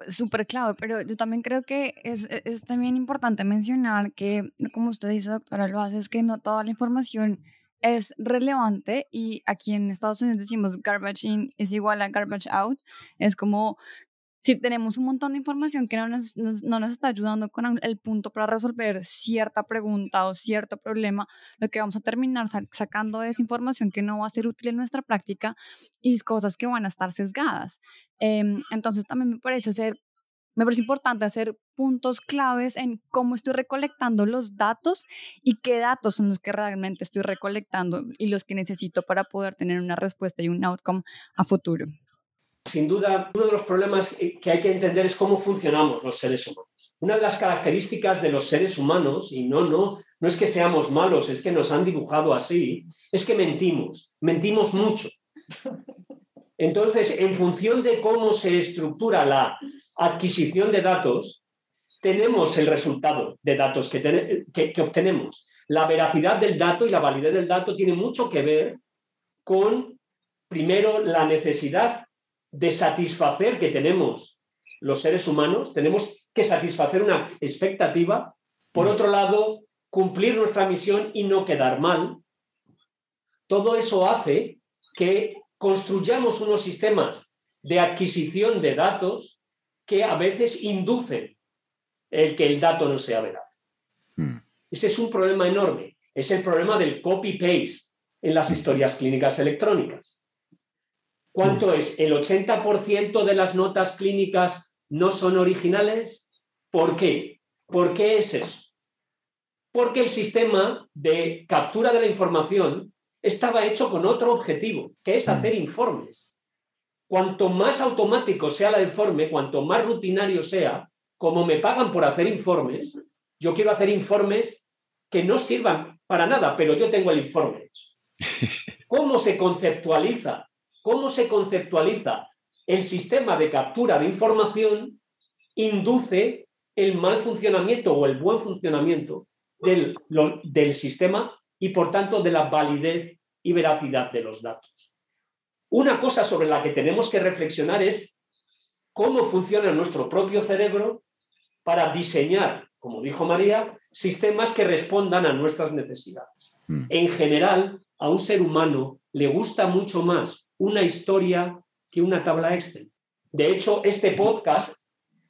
Súper clave, pero yo también creo que es, es, también importante mencionar que, como usted dice, doctora, lo hace, es que no toda la información es relevante y aquí en Estados Unidos decimos garbage in es igual a garbage out. Es como si tenemos un montón de información que no nos, no nos está ayudando con el punto para resolver cierta pregunta o cierto problema, lo que vamos a terminar sacando es información que no va a ser útil en nuestra práctica y cosas que van a estar sesgadas. Em, entonces también me parece ser me parece importante hacer puntos claves en cómo estoy recolectando los datos y qué datos son los que realmente estoy recolectando y los que necesito para poder tener una respuesta y un outcome a futuro. Sin duda, uno de los problemas que hay que entender es cómo funcionamos los seres humanos. Una de las características de los seres humanos, y no, no, no es que seamos malos, es que nos han dibujado así, es que mentimos, mentimos mucho. Entonces, en función de cómo se estructura la adquisición de datos, tenemos el resultado de datos que, que, obtenemos. La veracidad del dato y la validez del dato tiene mucho que ver con, primero, la necesidad de satisfacer que tenemos los seres humanos, tenemos que satisfacer una expectativa. Por otro lado, cumplir nuestra misión y no quedar mal. Todo eso hace que construyamos unos sistemas de adquisición de datos que a veces inducen el que el dato no sea veraz. Hmm. Ese es un problema enorme. Es el problema del copy-paste en las historias clínicas electrónicas. ¿Cuánto es? ¿El 80% de las notas clínicas no son originales? ¿Por qué? ¿Por qué es eso? Porque el sistema de captura de la información estaba hecho con otro objetivo, que es hacer informes. Cuanto más automático sea el informe, cuanto más rutinario sea, como me pagan por hacer informes, yo quiero hacer informes que no sirvan para nada, pero yo tengo el informe hecho. ¿Cómo se conceptualiza? ¿Cómo se conceptualiza el sistema de captura de información? Induce el mal funcionamiento o el buen funcionamiento del, del sistema y por tanto de la validez y veracidad de los datos. Una cosa sobre la que tenemos que reflexionar es cómo funciona nuestro propio cerebro para diseñar, como dijo María, sistemas que respondan a nuestras necesidades. Mm. En general, a un ser humano le gusta mucho más una historia que una tabla Excel. De hecho, este podcast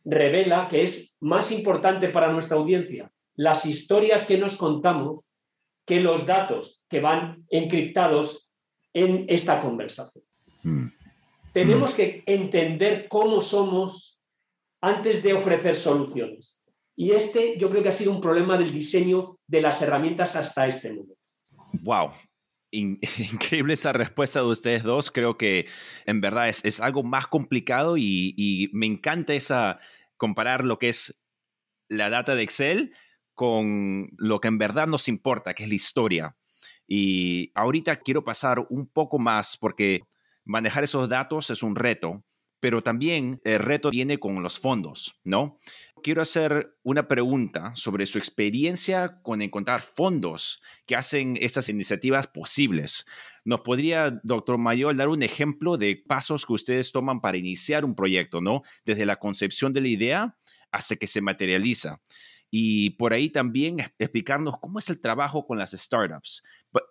revela que es más importante para nuestra audiencia las historias que nos contamos que los datos que van encriptados en esta conversación. Mm. Tenemos mm. que entender cómo somos antes de ofrecer soluciones. Y este yo creo que ha sido un problema del diseño de las herramientas hasta este momento. ¡Wow! increíble esa respuesta de ustedes dos. Creo que en verdad es, algo más complicado y, y, me encanta esa comparar lo que es la data de Excel con lo que en verdad nos importa, que es la historia. Y ahorita quiero pasar un poco más porque manejar esos datos es un reto, pero también el reto viene con los fondos, ¿no? Quiero hacer una pregunta sobre su experiencia con encontrar fondos que hacen esas iniciativas posibles. ¿Nos podría, doctor Mayor, dar un ejemplo de pasos que ustedes toman para iniciar un proyecto, ¿no? Desde la concepción de la idea hasta que se materializa y por ahí también explicarnos cómo es el trabajo con las startups.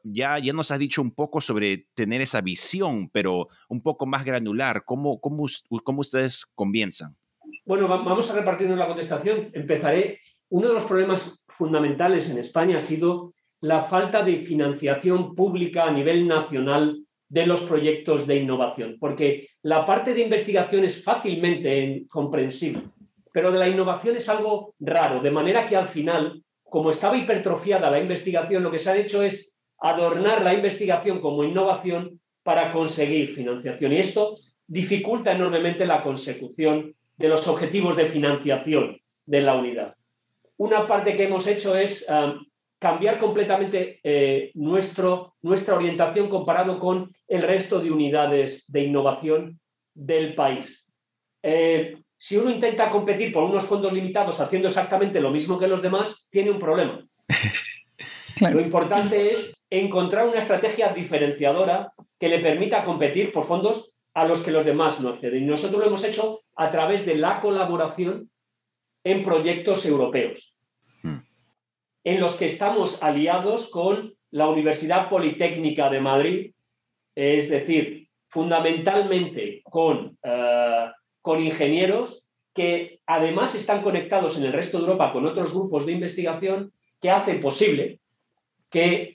Ya, ya nos has dicho un poco sobre tener esa visión, pero un poco más granular. ¿Cómo, cómo, cómo ustedes comienzan? Bueno, vamos a repartir la contestación. Empezaré. Uno de los problemas fundamentales en España ha sido la falta de financiación pública a nivel nacional de los proyectos de innovación, porque la parte de investigación es fácilmente comprensible pero de la innovación es algo raro, de manera que al final, como estaba hipertrofiada la investigación, lo que se ha hecho es adornar la investigación como innovación para conseguir financiación. Y esto dificulta enormemente la consecución de los objetivos de financiación de la unidad. Una parte que hemos hecho es um, cambiar completamente eh, nuestro, nuestra orientación comparado con el resto de unidades de innovación del país. Eh, si uno intenta competir por unos fondos limitados haciendo exactamente lo mismo que los demás, tiene un problema. Lo importante es encontrar una estrategia diferenciadora que le permita competir por fondos a los que los demás no acceden. Y nosotros lo hemos hecho a través de la colaboración en proyectos europeos, hmm. en los que estamos aliados con la Universidad Politécnica de Madrid, es decir, fundamentalmente con eh, con ingenieros que además están conectados en el resto de Europa con otros grupos de investigación que hacen posible que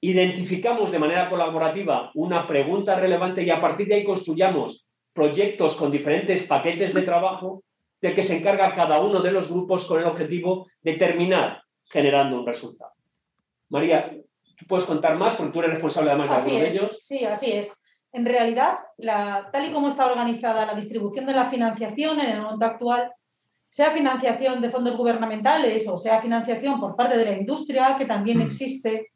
identificamos de manera colaborativa una pregunta relevante y a partir de ahí construyamos proyectos con diferentes paquetes de trabajo del que se encarga cada uno de los grupos con el objetivo de terminar generando un resultado. María, ¿tú puedes contar más? Porque tú eres responsable además de algunos de ellos. Sí, así es en realidad, tal y como está organizada la distribución de la financiación en el momento actual, sea financiación de fondos gubernamentales o sea financiación por parte de la industria, que también existe,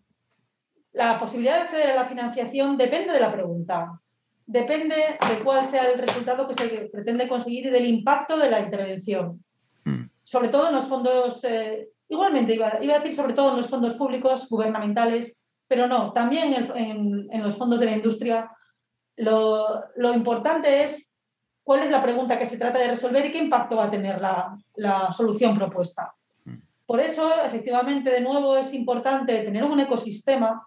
la posibilidad de acceder a la financiación depende de la pregunta, depende de cuál sea el resultado que se pretende conseguir y del impacto de la intervención. Mm. Sobre todo en los fondos, eh, igualmente iba, a decir sobre todo en los fondos públicos, gubernamentales, pero no, también en, los fondos de la industria. Lo, lo, importante es cuál es la pregunta que se trata de resolver y qué impacto va a tener la, la solución propuesta. Mm. Por eso, efectivamente, de nuevo es importante tener un ecosistema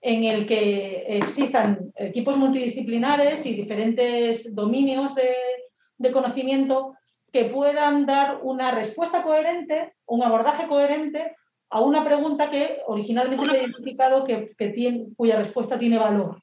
en el que existan equipos multidisciplinares y diferentes dominios de, conocimiento que puedan dar una respuesta coherente, un abordaje coherente a una pregunta que originalmente se ha identificado que, tiene, cuya respuesta tiene valor.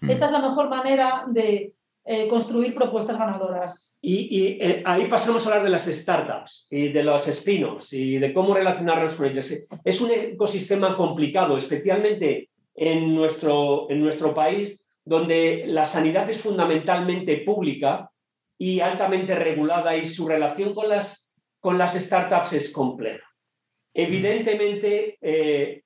Mm. Esa es la mejor manera de eh, construir propuestas ganadoras. Y, eh, ahí pasamos a hablar de las startups y de los spin-offs y de cómo relacionarnos con ellos. Es un ecosistema complicado, especialmente en nuestro, en nuestro país, donde la sanidad es fundamentalmente pública y altamente regulada y su relación con las, con las startups es compleja. Evidentemente, eh,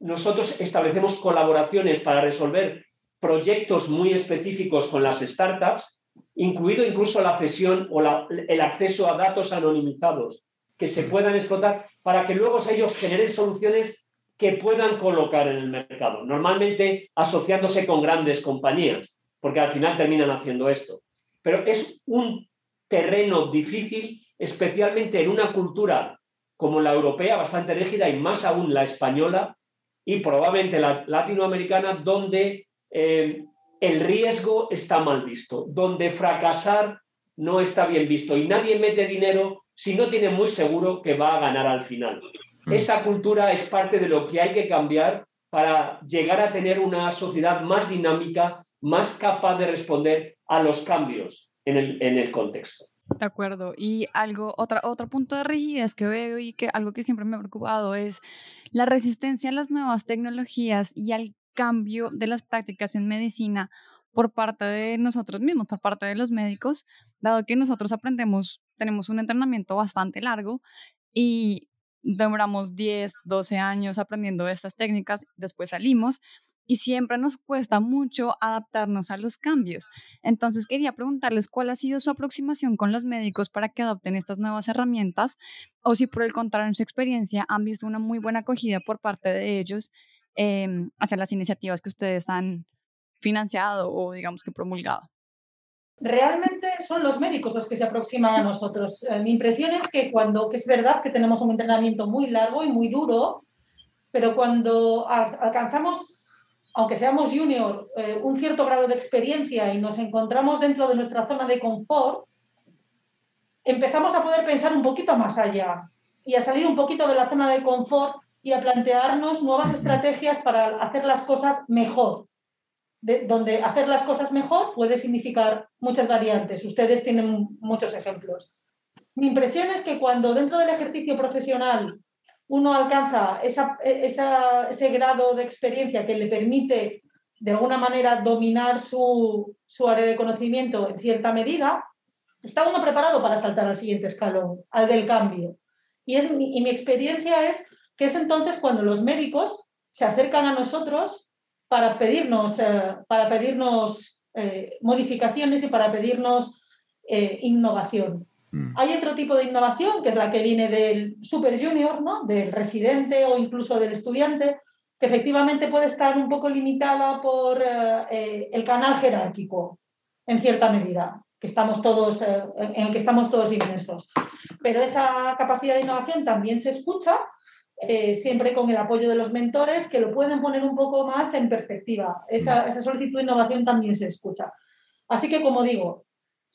nosotros establecemos colaboraciones para resolver proyectos muy específicos con las startups, incluido incluso la cesión o el acceso a datos anonimizados que se puedan explotar para que luego ellos generen soluciones que puedan colocar en el mercado, normalmente asociándose con grandes compañías, porque al final terminan haciendo esto. Pero es un terreno difícil, especialmente en una cultura como la europea, bastante rígida, y más aún la española y probablemente la latinoamericana, donde eh, el riesgo está mal visto, donde fracasar no está bien visto y nadie mete dinero si no tiene muy seguro que va a ganar al final. Mm. Esa cultura es parte de lo que hay que cambiar para llegar a tener una sociedad más dinámica, más capaz de responder a los cambios en el, contexto. De acuerdo. Y algo, otra, otro punto de rigidez que veo y que algo que siempre me ha preocupado es la resistencia a las nuevas tecnologías y al cambio de las prácticas en medicina por parte de nosotros mismos, por parte de los médicos, dado que nosotros aprendemos, tenemos un entrenamiento bastante largo y demoramos 10, 12 años aprendiendo estas técnicas, después salimos y siempre nos cuesta mucho adaptarnos a los cambios. Entonces quería preguntarles cuál ha sido su aproximación con los médicos para que adopten estas nuevas herramientas o si por el contrario en su experiencia han visto una muy buena acogida por parte de ellos em, hacia las iniciativas que ustedes han financiado o digamos que promulgado realmente son los médicos los que se aproximan a nosotros. Eh, mi impresión es que cuando, que es verdad que tenemos un entrenamiento muy largo y muy duro, pero cuando alcanzamos, aunque seamos junior, eh, un cierto grado de experiencia y nos encontramos dentro de nuestra zona de confort, empezamos a poder pensar un poquito más allá y a salir un poquito de la zona de confort y a plantearnos nuevas estrategias para hacer las cosas mejor donde hacer las cosas mejor puede significar muchas variantes. Ustedes tienen muchos ejemplos. Mi impresión es que cuando dentro del ejercicio profesional uno alcanza ese grado de experiencia que le permite de alguna manera dominar su, área de conocimiento en cierta medida, está uno preparado para saltar al siguiente escalón, al del cambio. Y, es, y mi experiencia es que es entonces cuando los médicos se acercan a nosotros para pedirnos, eh, para pedirnos eh, modificaciones y para pedirnos eh, innovación. Mm. Hay otro tipo de innovación, que es la que viene del super junior, ¿no? del residente o incluso del estudiante, que efectivamente puede estar un poco limitada por el canal jerárquico, en cierta medida, que estamos todos, en el que estamos todos inmersos. Pero esa capacidad de innovación también se escucha eh, siempre con el apoyo de los mentores que lo pueden poner un poco más en perspectiva. Esa, esa solicitud de innovación también se escucha. Así que, como digo,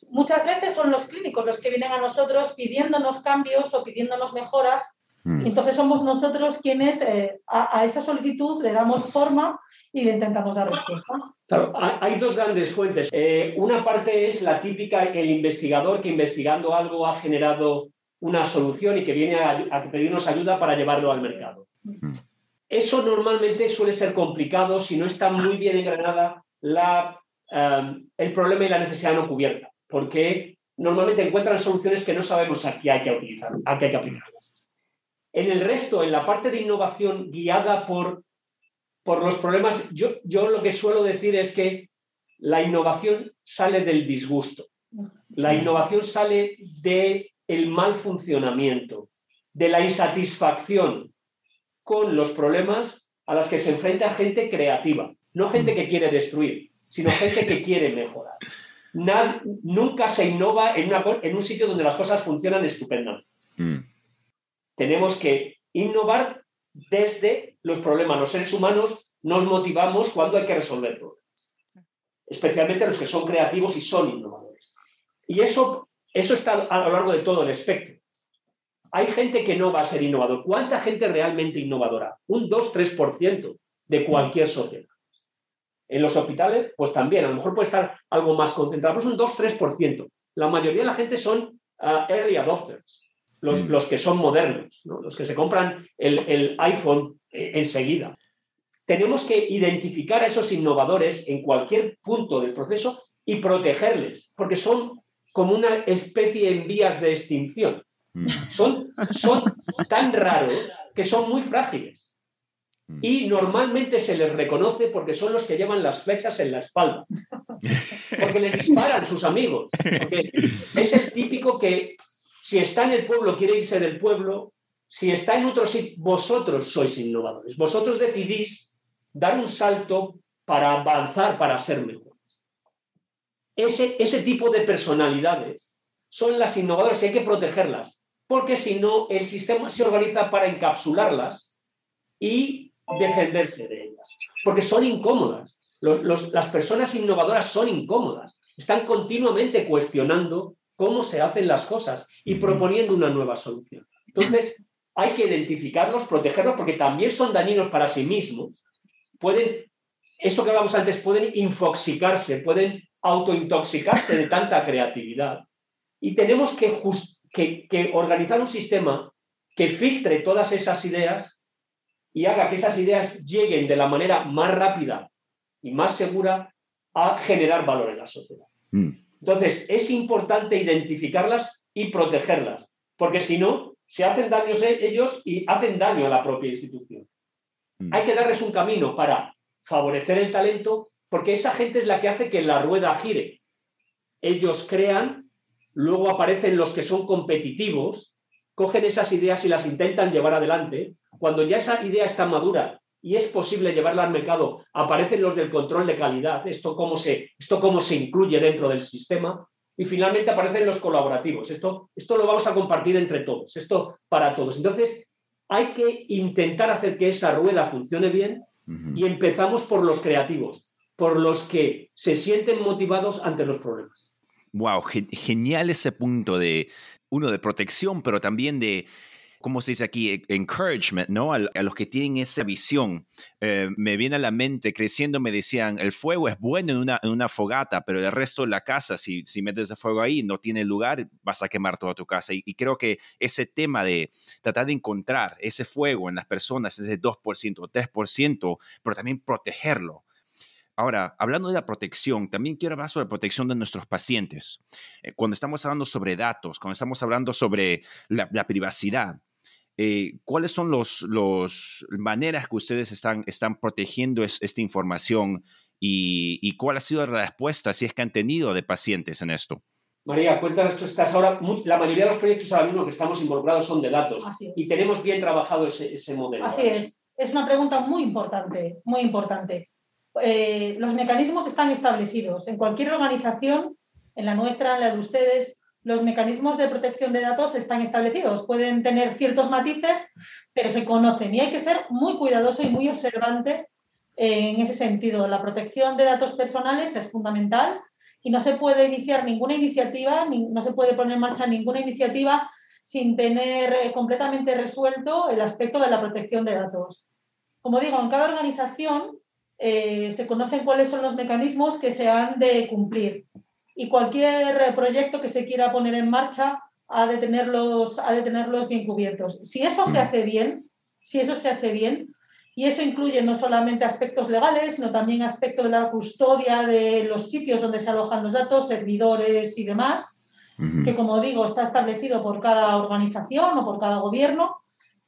muchas veces son los clínicos los que vienen a nosotros pidiéndonos cambios o pidiéndonos mejoras. Mm. entonces somos nosotros quienes eh, a, esa solicitud le damos forma y le intentamos dar respuesta. Claro, hay dos grandes fuentes. Eh, una parte es la típica, el investigador que investigando algo ha generado una solución y que viene a, pedirnos ayuda para llevarlo al mercado. Mm. Eso normalmente suele ser complicado si no está muy bien engranada la, um, el problema y la necesidad no cubierta, porque normalmente encuentran soluciones que no sabemos a qué hay que utilizar, a qué hay que aplicarlas. En el resto, en la parte de innovación guiada por, por los problemas, yo, yo lo que suelo decir es que la innovación sale del disgusto. La innovación sale del el mal funcionamiento, de la insatisfacción con los problemas a las que se enfrenta gente creativa, no gente que quiere destruir, sino gente que quiere mejorar. nunca se innova en, en, un sitio donde las cosas funcionan estupendamente. Mm. Tenemos que innovar desde los problemas. Los seres humanos nos motivamos cuando hay que resolver problemas, especialmente los que son creativos y son innovadores. Y eso, eso está a lo largo de todo el espectro. Hay gente que no va a ser innovador. ¿Cuánta gente realmente innovadora? Un 2-3% de cualquier sociedad. En los hospitales, pues también, a lo mejor puede estar algo más concentrado, pues un 2-3%. La mayoría de la gente son ah, early adopters, los, mm. los, que son modernos, los que se compran el, el iPhone eh, enseguida. Tenemos que identificar a esos innovadores en cualquier punto del proceso y protegerles, porque son como una especie en vías de extinción. Mm. Son, son tan raros que son muy frágiles. Mm. Y normalmente se les reconoce porque son los que llevan las flechas en la espalda. Porque les disparan sus amigos. Porque es el típico que si está en el pueblo quiere irse del pueblo. Si está en otro sitio, vosotros sois innovadores. Vosotros decidís dar un salto para avanzar, para ser mejores. Ese, ese tipo de personalidades son las innovadoras y hay que protegerlas porque si no, el sistema se organiza para encapsularlas y defenderse de ellas, porque son incómodas. las personas innovadoras son incómodas, están continuamente cuestionando cómo se hacen las cosas y proponiendo una nueva solución. Entonces, hay que identificarlos, protegerlos, porque también son dañinos para sí mismos. Pueden, eso que hablamos antes, pueden infoxicarse, pueden autointoxicarse de tanta creatividad. Y tenemos que que, organizar un sistema que filtre todas esas ideas y haga que esas ideas lleguen de la manera más rápida y más segura a generar valor en la sociedad. Mm. Entonces, es importante identificarlas y protegerlas, porque si no, se hacen daños ellos y hacen daño a la propia institución. Mm. Hay que darles un camino para favorecer el talento, porque esa gente es la que hace que la rueda gire. Ellos crean luego aparecen los que son competitivos, cogen esas ideas y las intentan llevar adelante. Cuando ya esa idea está madura y es posible llevarla al mercado, aparecen los del control de calidad, esto cómo se, esto cómo se incluye dentro del sistema, y finalmente aparecen los colaborativos. Esto, esto lo vamos a compartir entre todos, esto para todos. Entonces, hay que intentar hacer que esa rueda funcione bien y empezamos por los creativos, por los que se sienten motivados ante los problemas. Wow, genial ese punto de, uno, de protección, pero también de, ¿cómo se dice aquí? E, encouragement, ¿no? A, los que tienen esa visión. Eh, me viene a la mente, creciendo me decían, el fuego es bueno en una, en una fogata, pero el resto de la casa, si, si metes el fuego ahí, no tiene lugar, vas a quemar toda tu casa. Y, y, creo que ese tema de tratar de encontrar ese fuego en las personas, ese 2% o 3%, pero también protegerlo Ahora, hablando de la protección, también quiero hablar sobre la protección de nuestros pacientes. Eh, cuando estamos hablando sobre datos, cuando estamos hablando sobre la, privacidad, eh, ¿cuáles son las los maneras que ustedes están, están protegiendo esta información y, cuál ha sido la respuesta, si es que han tenido, de pacientes en esto? María, cuéntanos, tú estás ahora, la mayoría de los proyectos ahora mismo que estamos involucrados son de datos y tenemos bien trabajado ese, ese modelo. Así es, es una pregunta muy importante, muy importante. Eh, los mecanismos están establecidos. En cualquier organización, en la nuestra, en la de ustedes, los mecanismos de protección de datos están establecidos. Pueden tener ciertos matices, pero se conocen y hay que ser muy cuidadoso y muy observante en ese sentido. La protección de datos personales es fundamental y no se puede iniciar ninguna iniciativa, no se puede poner en marcha ninguna iniciativa sin tener eh, completamente resuelto el aspecto de la protección de datos. Como digo, en cada organización eh, se conocen cuáles son los mecanismos que se han de cumplir. Y cualquier proyecto que se quiera poner en marcha ha de tenerlos, ha de tenerlos bien cubiertos. Si eso se hace bien, si eso se hace bien, y eso incluye no solamente aspectos legales, sino también aspectos de la custodia de los sitios donde se alojan los datos, servidores y demás, que como digo está establecido por cada organización o por cada gobierno,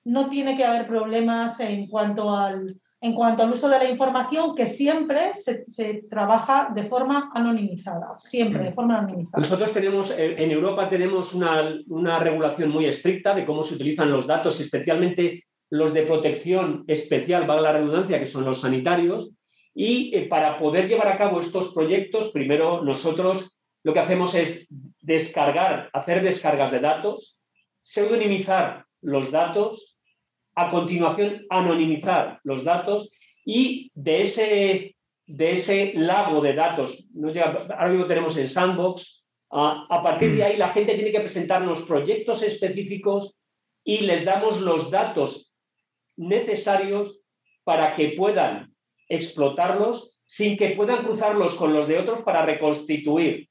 no tiene que haber problemas en cuanto al, en cuanto al uso de la información, que siempre se, trabaja de forma anonimizada, siempre de forma anonimizada. Nosotros tenemos, eh, en Europa tenemos una, una regulación muy estricta de cómo se utilizan los datos, especialmente los de protección especial, valga la redundancia, que son los sanitarios, y eh, para poder llevar a cabo estos proyectos, primero nosotros lo que hacemos es descargar, hacer descargas de datos, pseudonimizar los datos, a continuación anonimizar los datos y de ese, de ese lago de datos, ahora mismo tenemos el sandbox, a partir de ahí la gente tiene que presentarnos proyectos específicos y les damos los datos necesarios para que puedan explotarlos sin que puedan cruzarlos con los de otros para reconstituir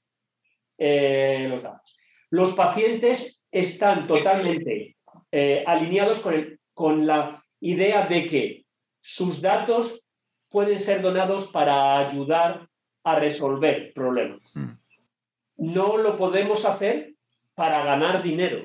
eh, los datos. Los pacientes están totalmente eh, alineados con, con la idea de que sus datos pueden ser donados para ayudar a resolver problemas. Hmm. No lo podemos hacer para ganar dinero.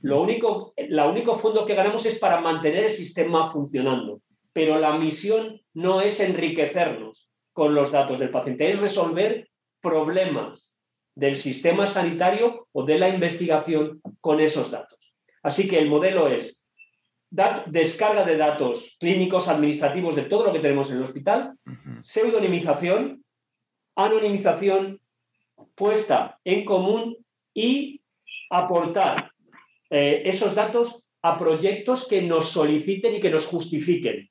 Lo único, la único fondo que ganamos es para mantener el sistema funcionando, pero la misión no es enriquecernos con los datos del paciente, es resolver problemas del sistema sanitario o de la investigación con esos datos. Así que el modelo es descarga de datos clínicos, administrativos, de todo lo que tenemos en el hospital, pseudonimización, anonimización, puesta en común y aportar eh, esos datos a proyectos que nos soliciten y que nos justifiquen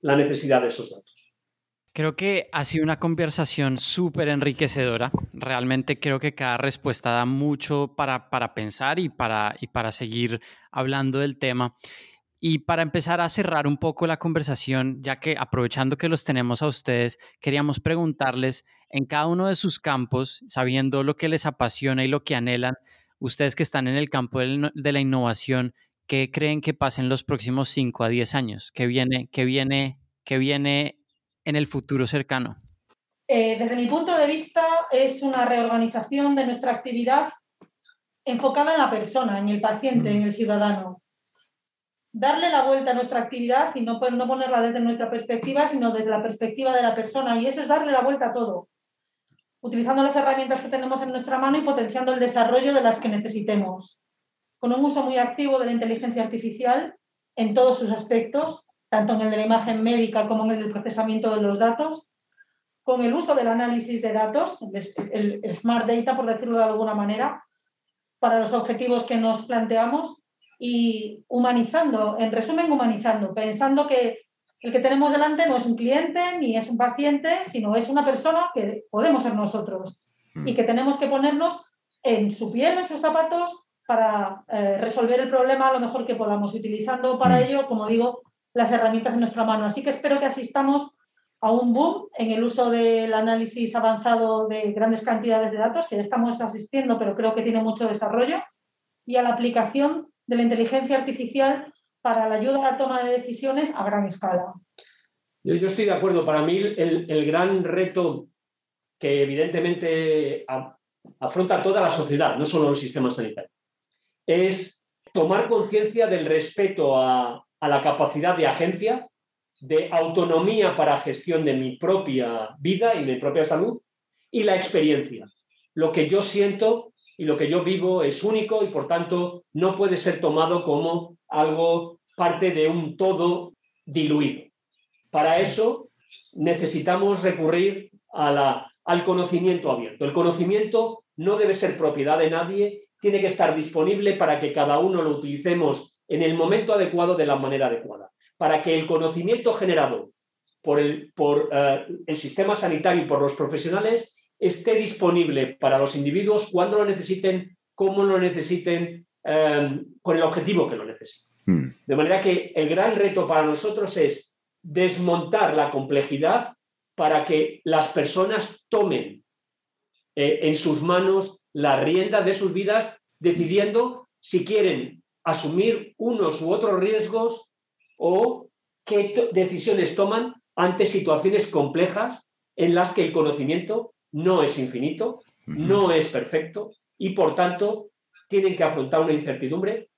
la necesidad de esos datos. Creo que ha sido una conversación súper enriquecedora. Realmente creo que cada respuesta da mucho para, para pensar y para, y para seguir hablando del tema. Y para empezar a cerrar un poco la conversación, ya que aprovechando que los tenemos a ustedes, queríamos preguntarles en cada uno de sus campos, sabiendo lo que les apasiona y lo que anhelan, ustedes que están en el campo de la innovación, ¿qué creen que pasen los próximos 5 a 10 años? ¿Qué viene, qué viene, qué viene en el futuro cercano? Eh, desde mi punto de vista, es una reorganización de nuestra actividad enfocada en la persona, en el paciente, en el ciudadano. Darle la vuelta a nuestra actividad y no, ponerla desde nuestra perspectiva, sino desde la perspectiva de la persona. Y eso es darle la vuelta a todo utilizando las herramientas que tenemos en nuestra mano y potenciando el desarrollo de las que necesitemos, con un uso muy activo de la inteligencia artificial en todos sus aspectos, tanto en el de la imagen médica como en el del procesamiento de los datos, con el uso del análisis de datos, el, smart data, por decirlo de alguna manera, para los objetivos que nos planteamos y humanizando, en resumen, humanizando, pensando que el que tenemos delante no es un cliente ni es un paciente, sino es una persona que podemos ser nosotros y que tenemos que ponernos en su piel, en sus zapatos, para eh, resolver el problema lo mejor que podamos, utilizando para ello, como digo, las herramientas en nuestra mano. Así que espero que asistamos a un boom en el uso del análisis avanzado de grandes cantidades de datos, que ya estamos asistiendo, pero creo que tiene mucho desarrollo, y a la aplicación de la inteligencia artificial para la ayuda a la toma de decisiones a gran escala. Yo, estoy de acuerdo. Para mí el, gran reto que evidentemente afronta toda la sociedad, no solo los sistemas sanitarios, es tomar conciencia del respeto a, a la capacidad de agencia, de autonomía para gestión de mi propia vida y mi propia salud y la experiencia. Lo que yo siento y lo que yo vivo es único y por tanto no puede ser tomado como algo parte de un todo diluido. Para eso necesitamos recurrir al conocimiento abierto. El conocimiento no debe ser propiedad de nadie, tiene que estar disponible para que cada uno lo utilicemos en el momento adecuado de la manera adecuada, para que el conocimiento generado por el, por, eh, el sistema sanitario y por los profesionales esté disponible para los individuos cuando lo necesiten, cómo lo necesiten, eh, con el objetivo que lo necesiten. Hmm. De manera que el gran reto para nosotros es desmontar la complejidad para que las personas tomen eh, en sus manos la rienda de sus vidas, decidiendo si quieren asumir unos u otros riesgos o qué decisiones toman ante situaciones complejas en las que el conocimiento no es infinito, no es perfecto y por tanto tienen que afrontar una incertidumbre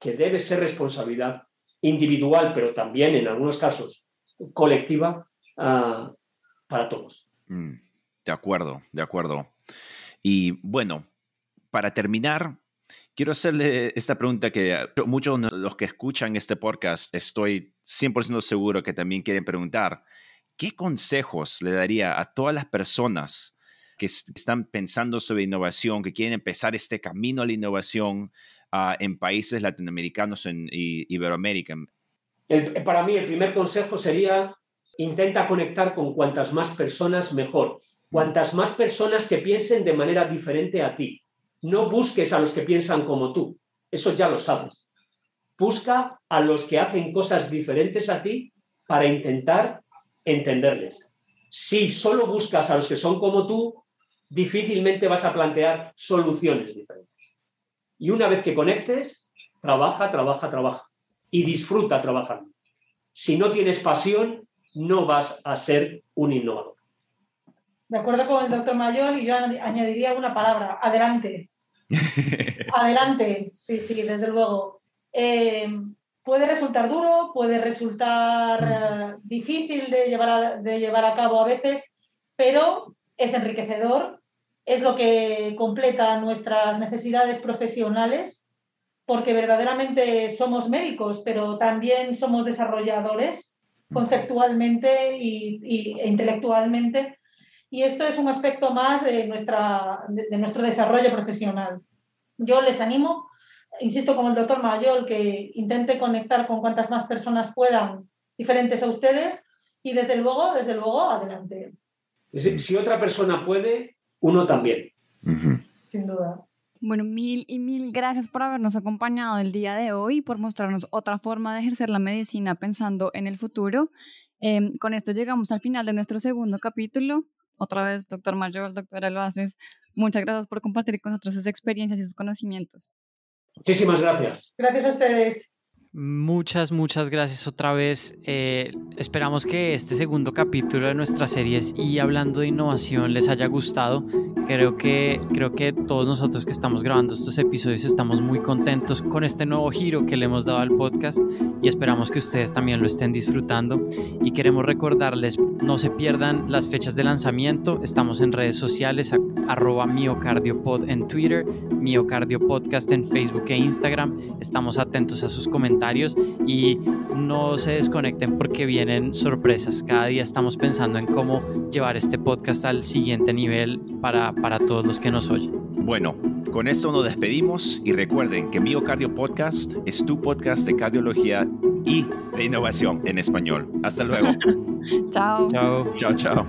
que debe ser responsabilidad individual, pero también en algunos casos colectiva ah, para todos. Mm, de acuerdo, de acuerdo. Y bueno, para terminar, quiero hacerle esta pregunta que muchos de los que escuchan este podcast estoy 100% seguro que también quieren preguntar. ¿Qué consejos le daría a todas las personas que están pensando sobre innovación, que quieren empezar este camino a la innovación ah, en países latinoamericanos y Iberoamérica? para mí el primer consejo sería intenta conectar con cuantas más personas mejor, cuantas más personas que piensen de manera diferente a ti. No busques a los que piensan como tú, eso ya lo sabes. Busca a los que hacen cosas diferentes a ti para intentar entenderles. Si solo buscas a los que son como tú, difícilmente vas a plantear soluciones diferentes. Y una vez que conectes, trabaja, trabaja, trabaja y disfruta trabajando. Si no tienes pasión, no vas a ser un innovador. De acuerdo con el doctor Mayor, y yo añadiría una palabra, adelante. adelante, sí, sí, desde luego. Eh, puede resultar duro, puede resultar eh, difícil de llevar, de llevar a cabo a veces, pero es enriquecedor, es lo que completa nuestras necesidades profesionales, porque verdaderamente somos médicos, pero también somos desarrolladores conceptualmente y, e intelectualmente. Y esto es un aspecto más de, nuestra, de, nuestro desarrollo profesional. Yo les animo, insisto con el doctor Mayol, que intente conectar con cuantas más personas puedan diferentes a ustedes y desde luego, desde luego, adelante. Si, otra persona puede, uno también. Sin duda. Bueno, mil y mil gracias por habernos acompañado el día de hoy, por mostrarnos otra forma de ejercer la medicina pensando en el futuro. Em, con esto llegamos al final de nuestro segundo capítulo. Otra vez, doctor Mayor, doctora Loaces, muchas gracias por compartir con nosotros sus experiencias y sus conocimientos. Muchísimas gracias. Gracias a ustedes. Muchas, muchas gracias otra vez. Eh, esperamos que este segundo capítulo de nuestra serie y hablando de innovación les haya gustado. Creo que, creo que todos nosotros que estamos grabando estos episodios estamos muy contentos con este nuevo giro que le hemos dado al podcast y esperamos que ustedes también lo estén disfrutando. Y queremos recordarles, no se pierdan las fechas de lanzamiento. Estamos en redes sociales, arroba miocardiopod en Twitter, miocardiopodcast en Facebook e Instagram. Estamos atentos a sus comentarios y no se desconecten porque vienen sorpresas. Cada día estamos pensando en cómo llevar este podcast al siguiente nivel para, para todos los que nos oyen. Bueno, con esto nos despedimos y recuerden que Miocardio Podcast es tu podcast de cardiología y de innovación en español. Hasta luego. chao. Chao. Chao, chao.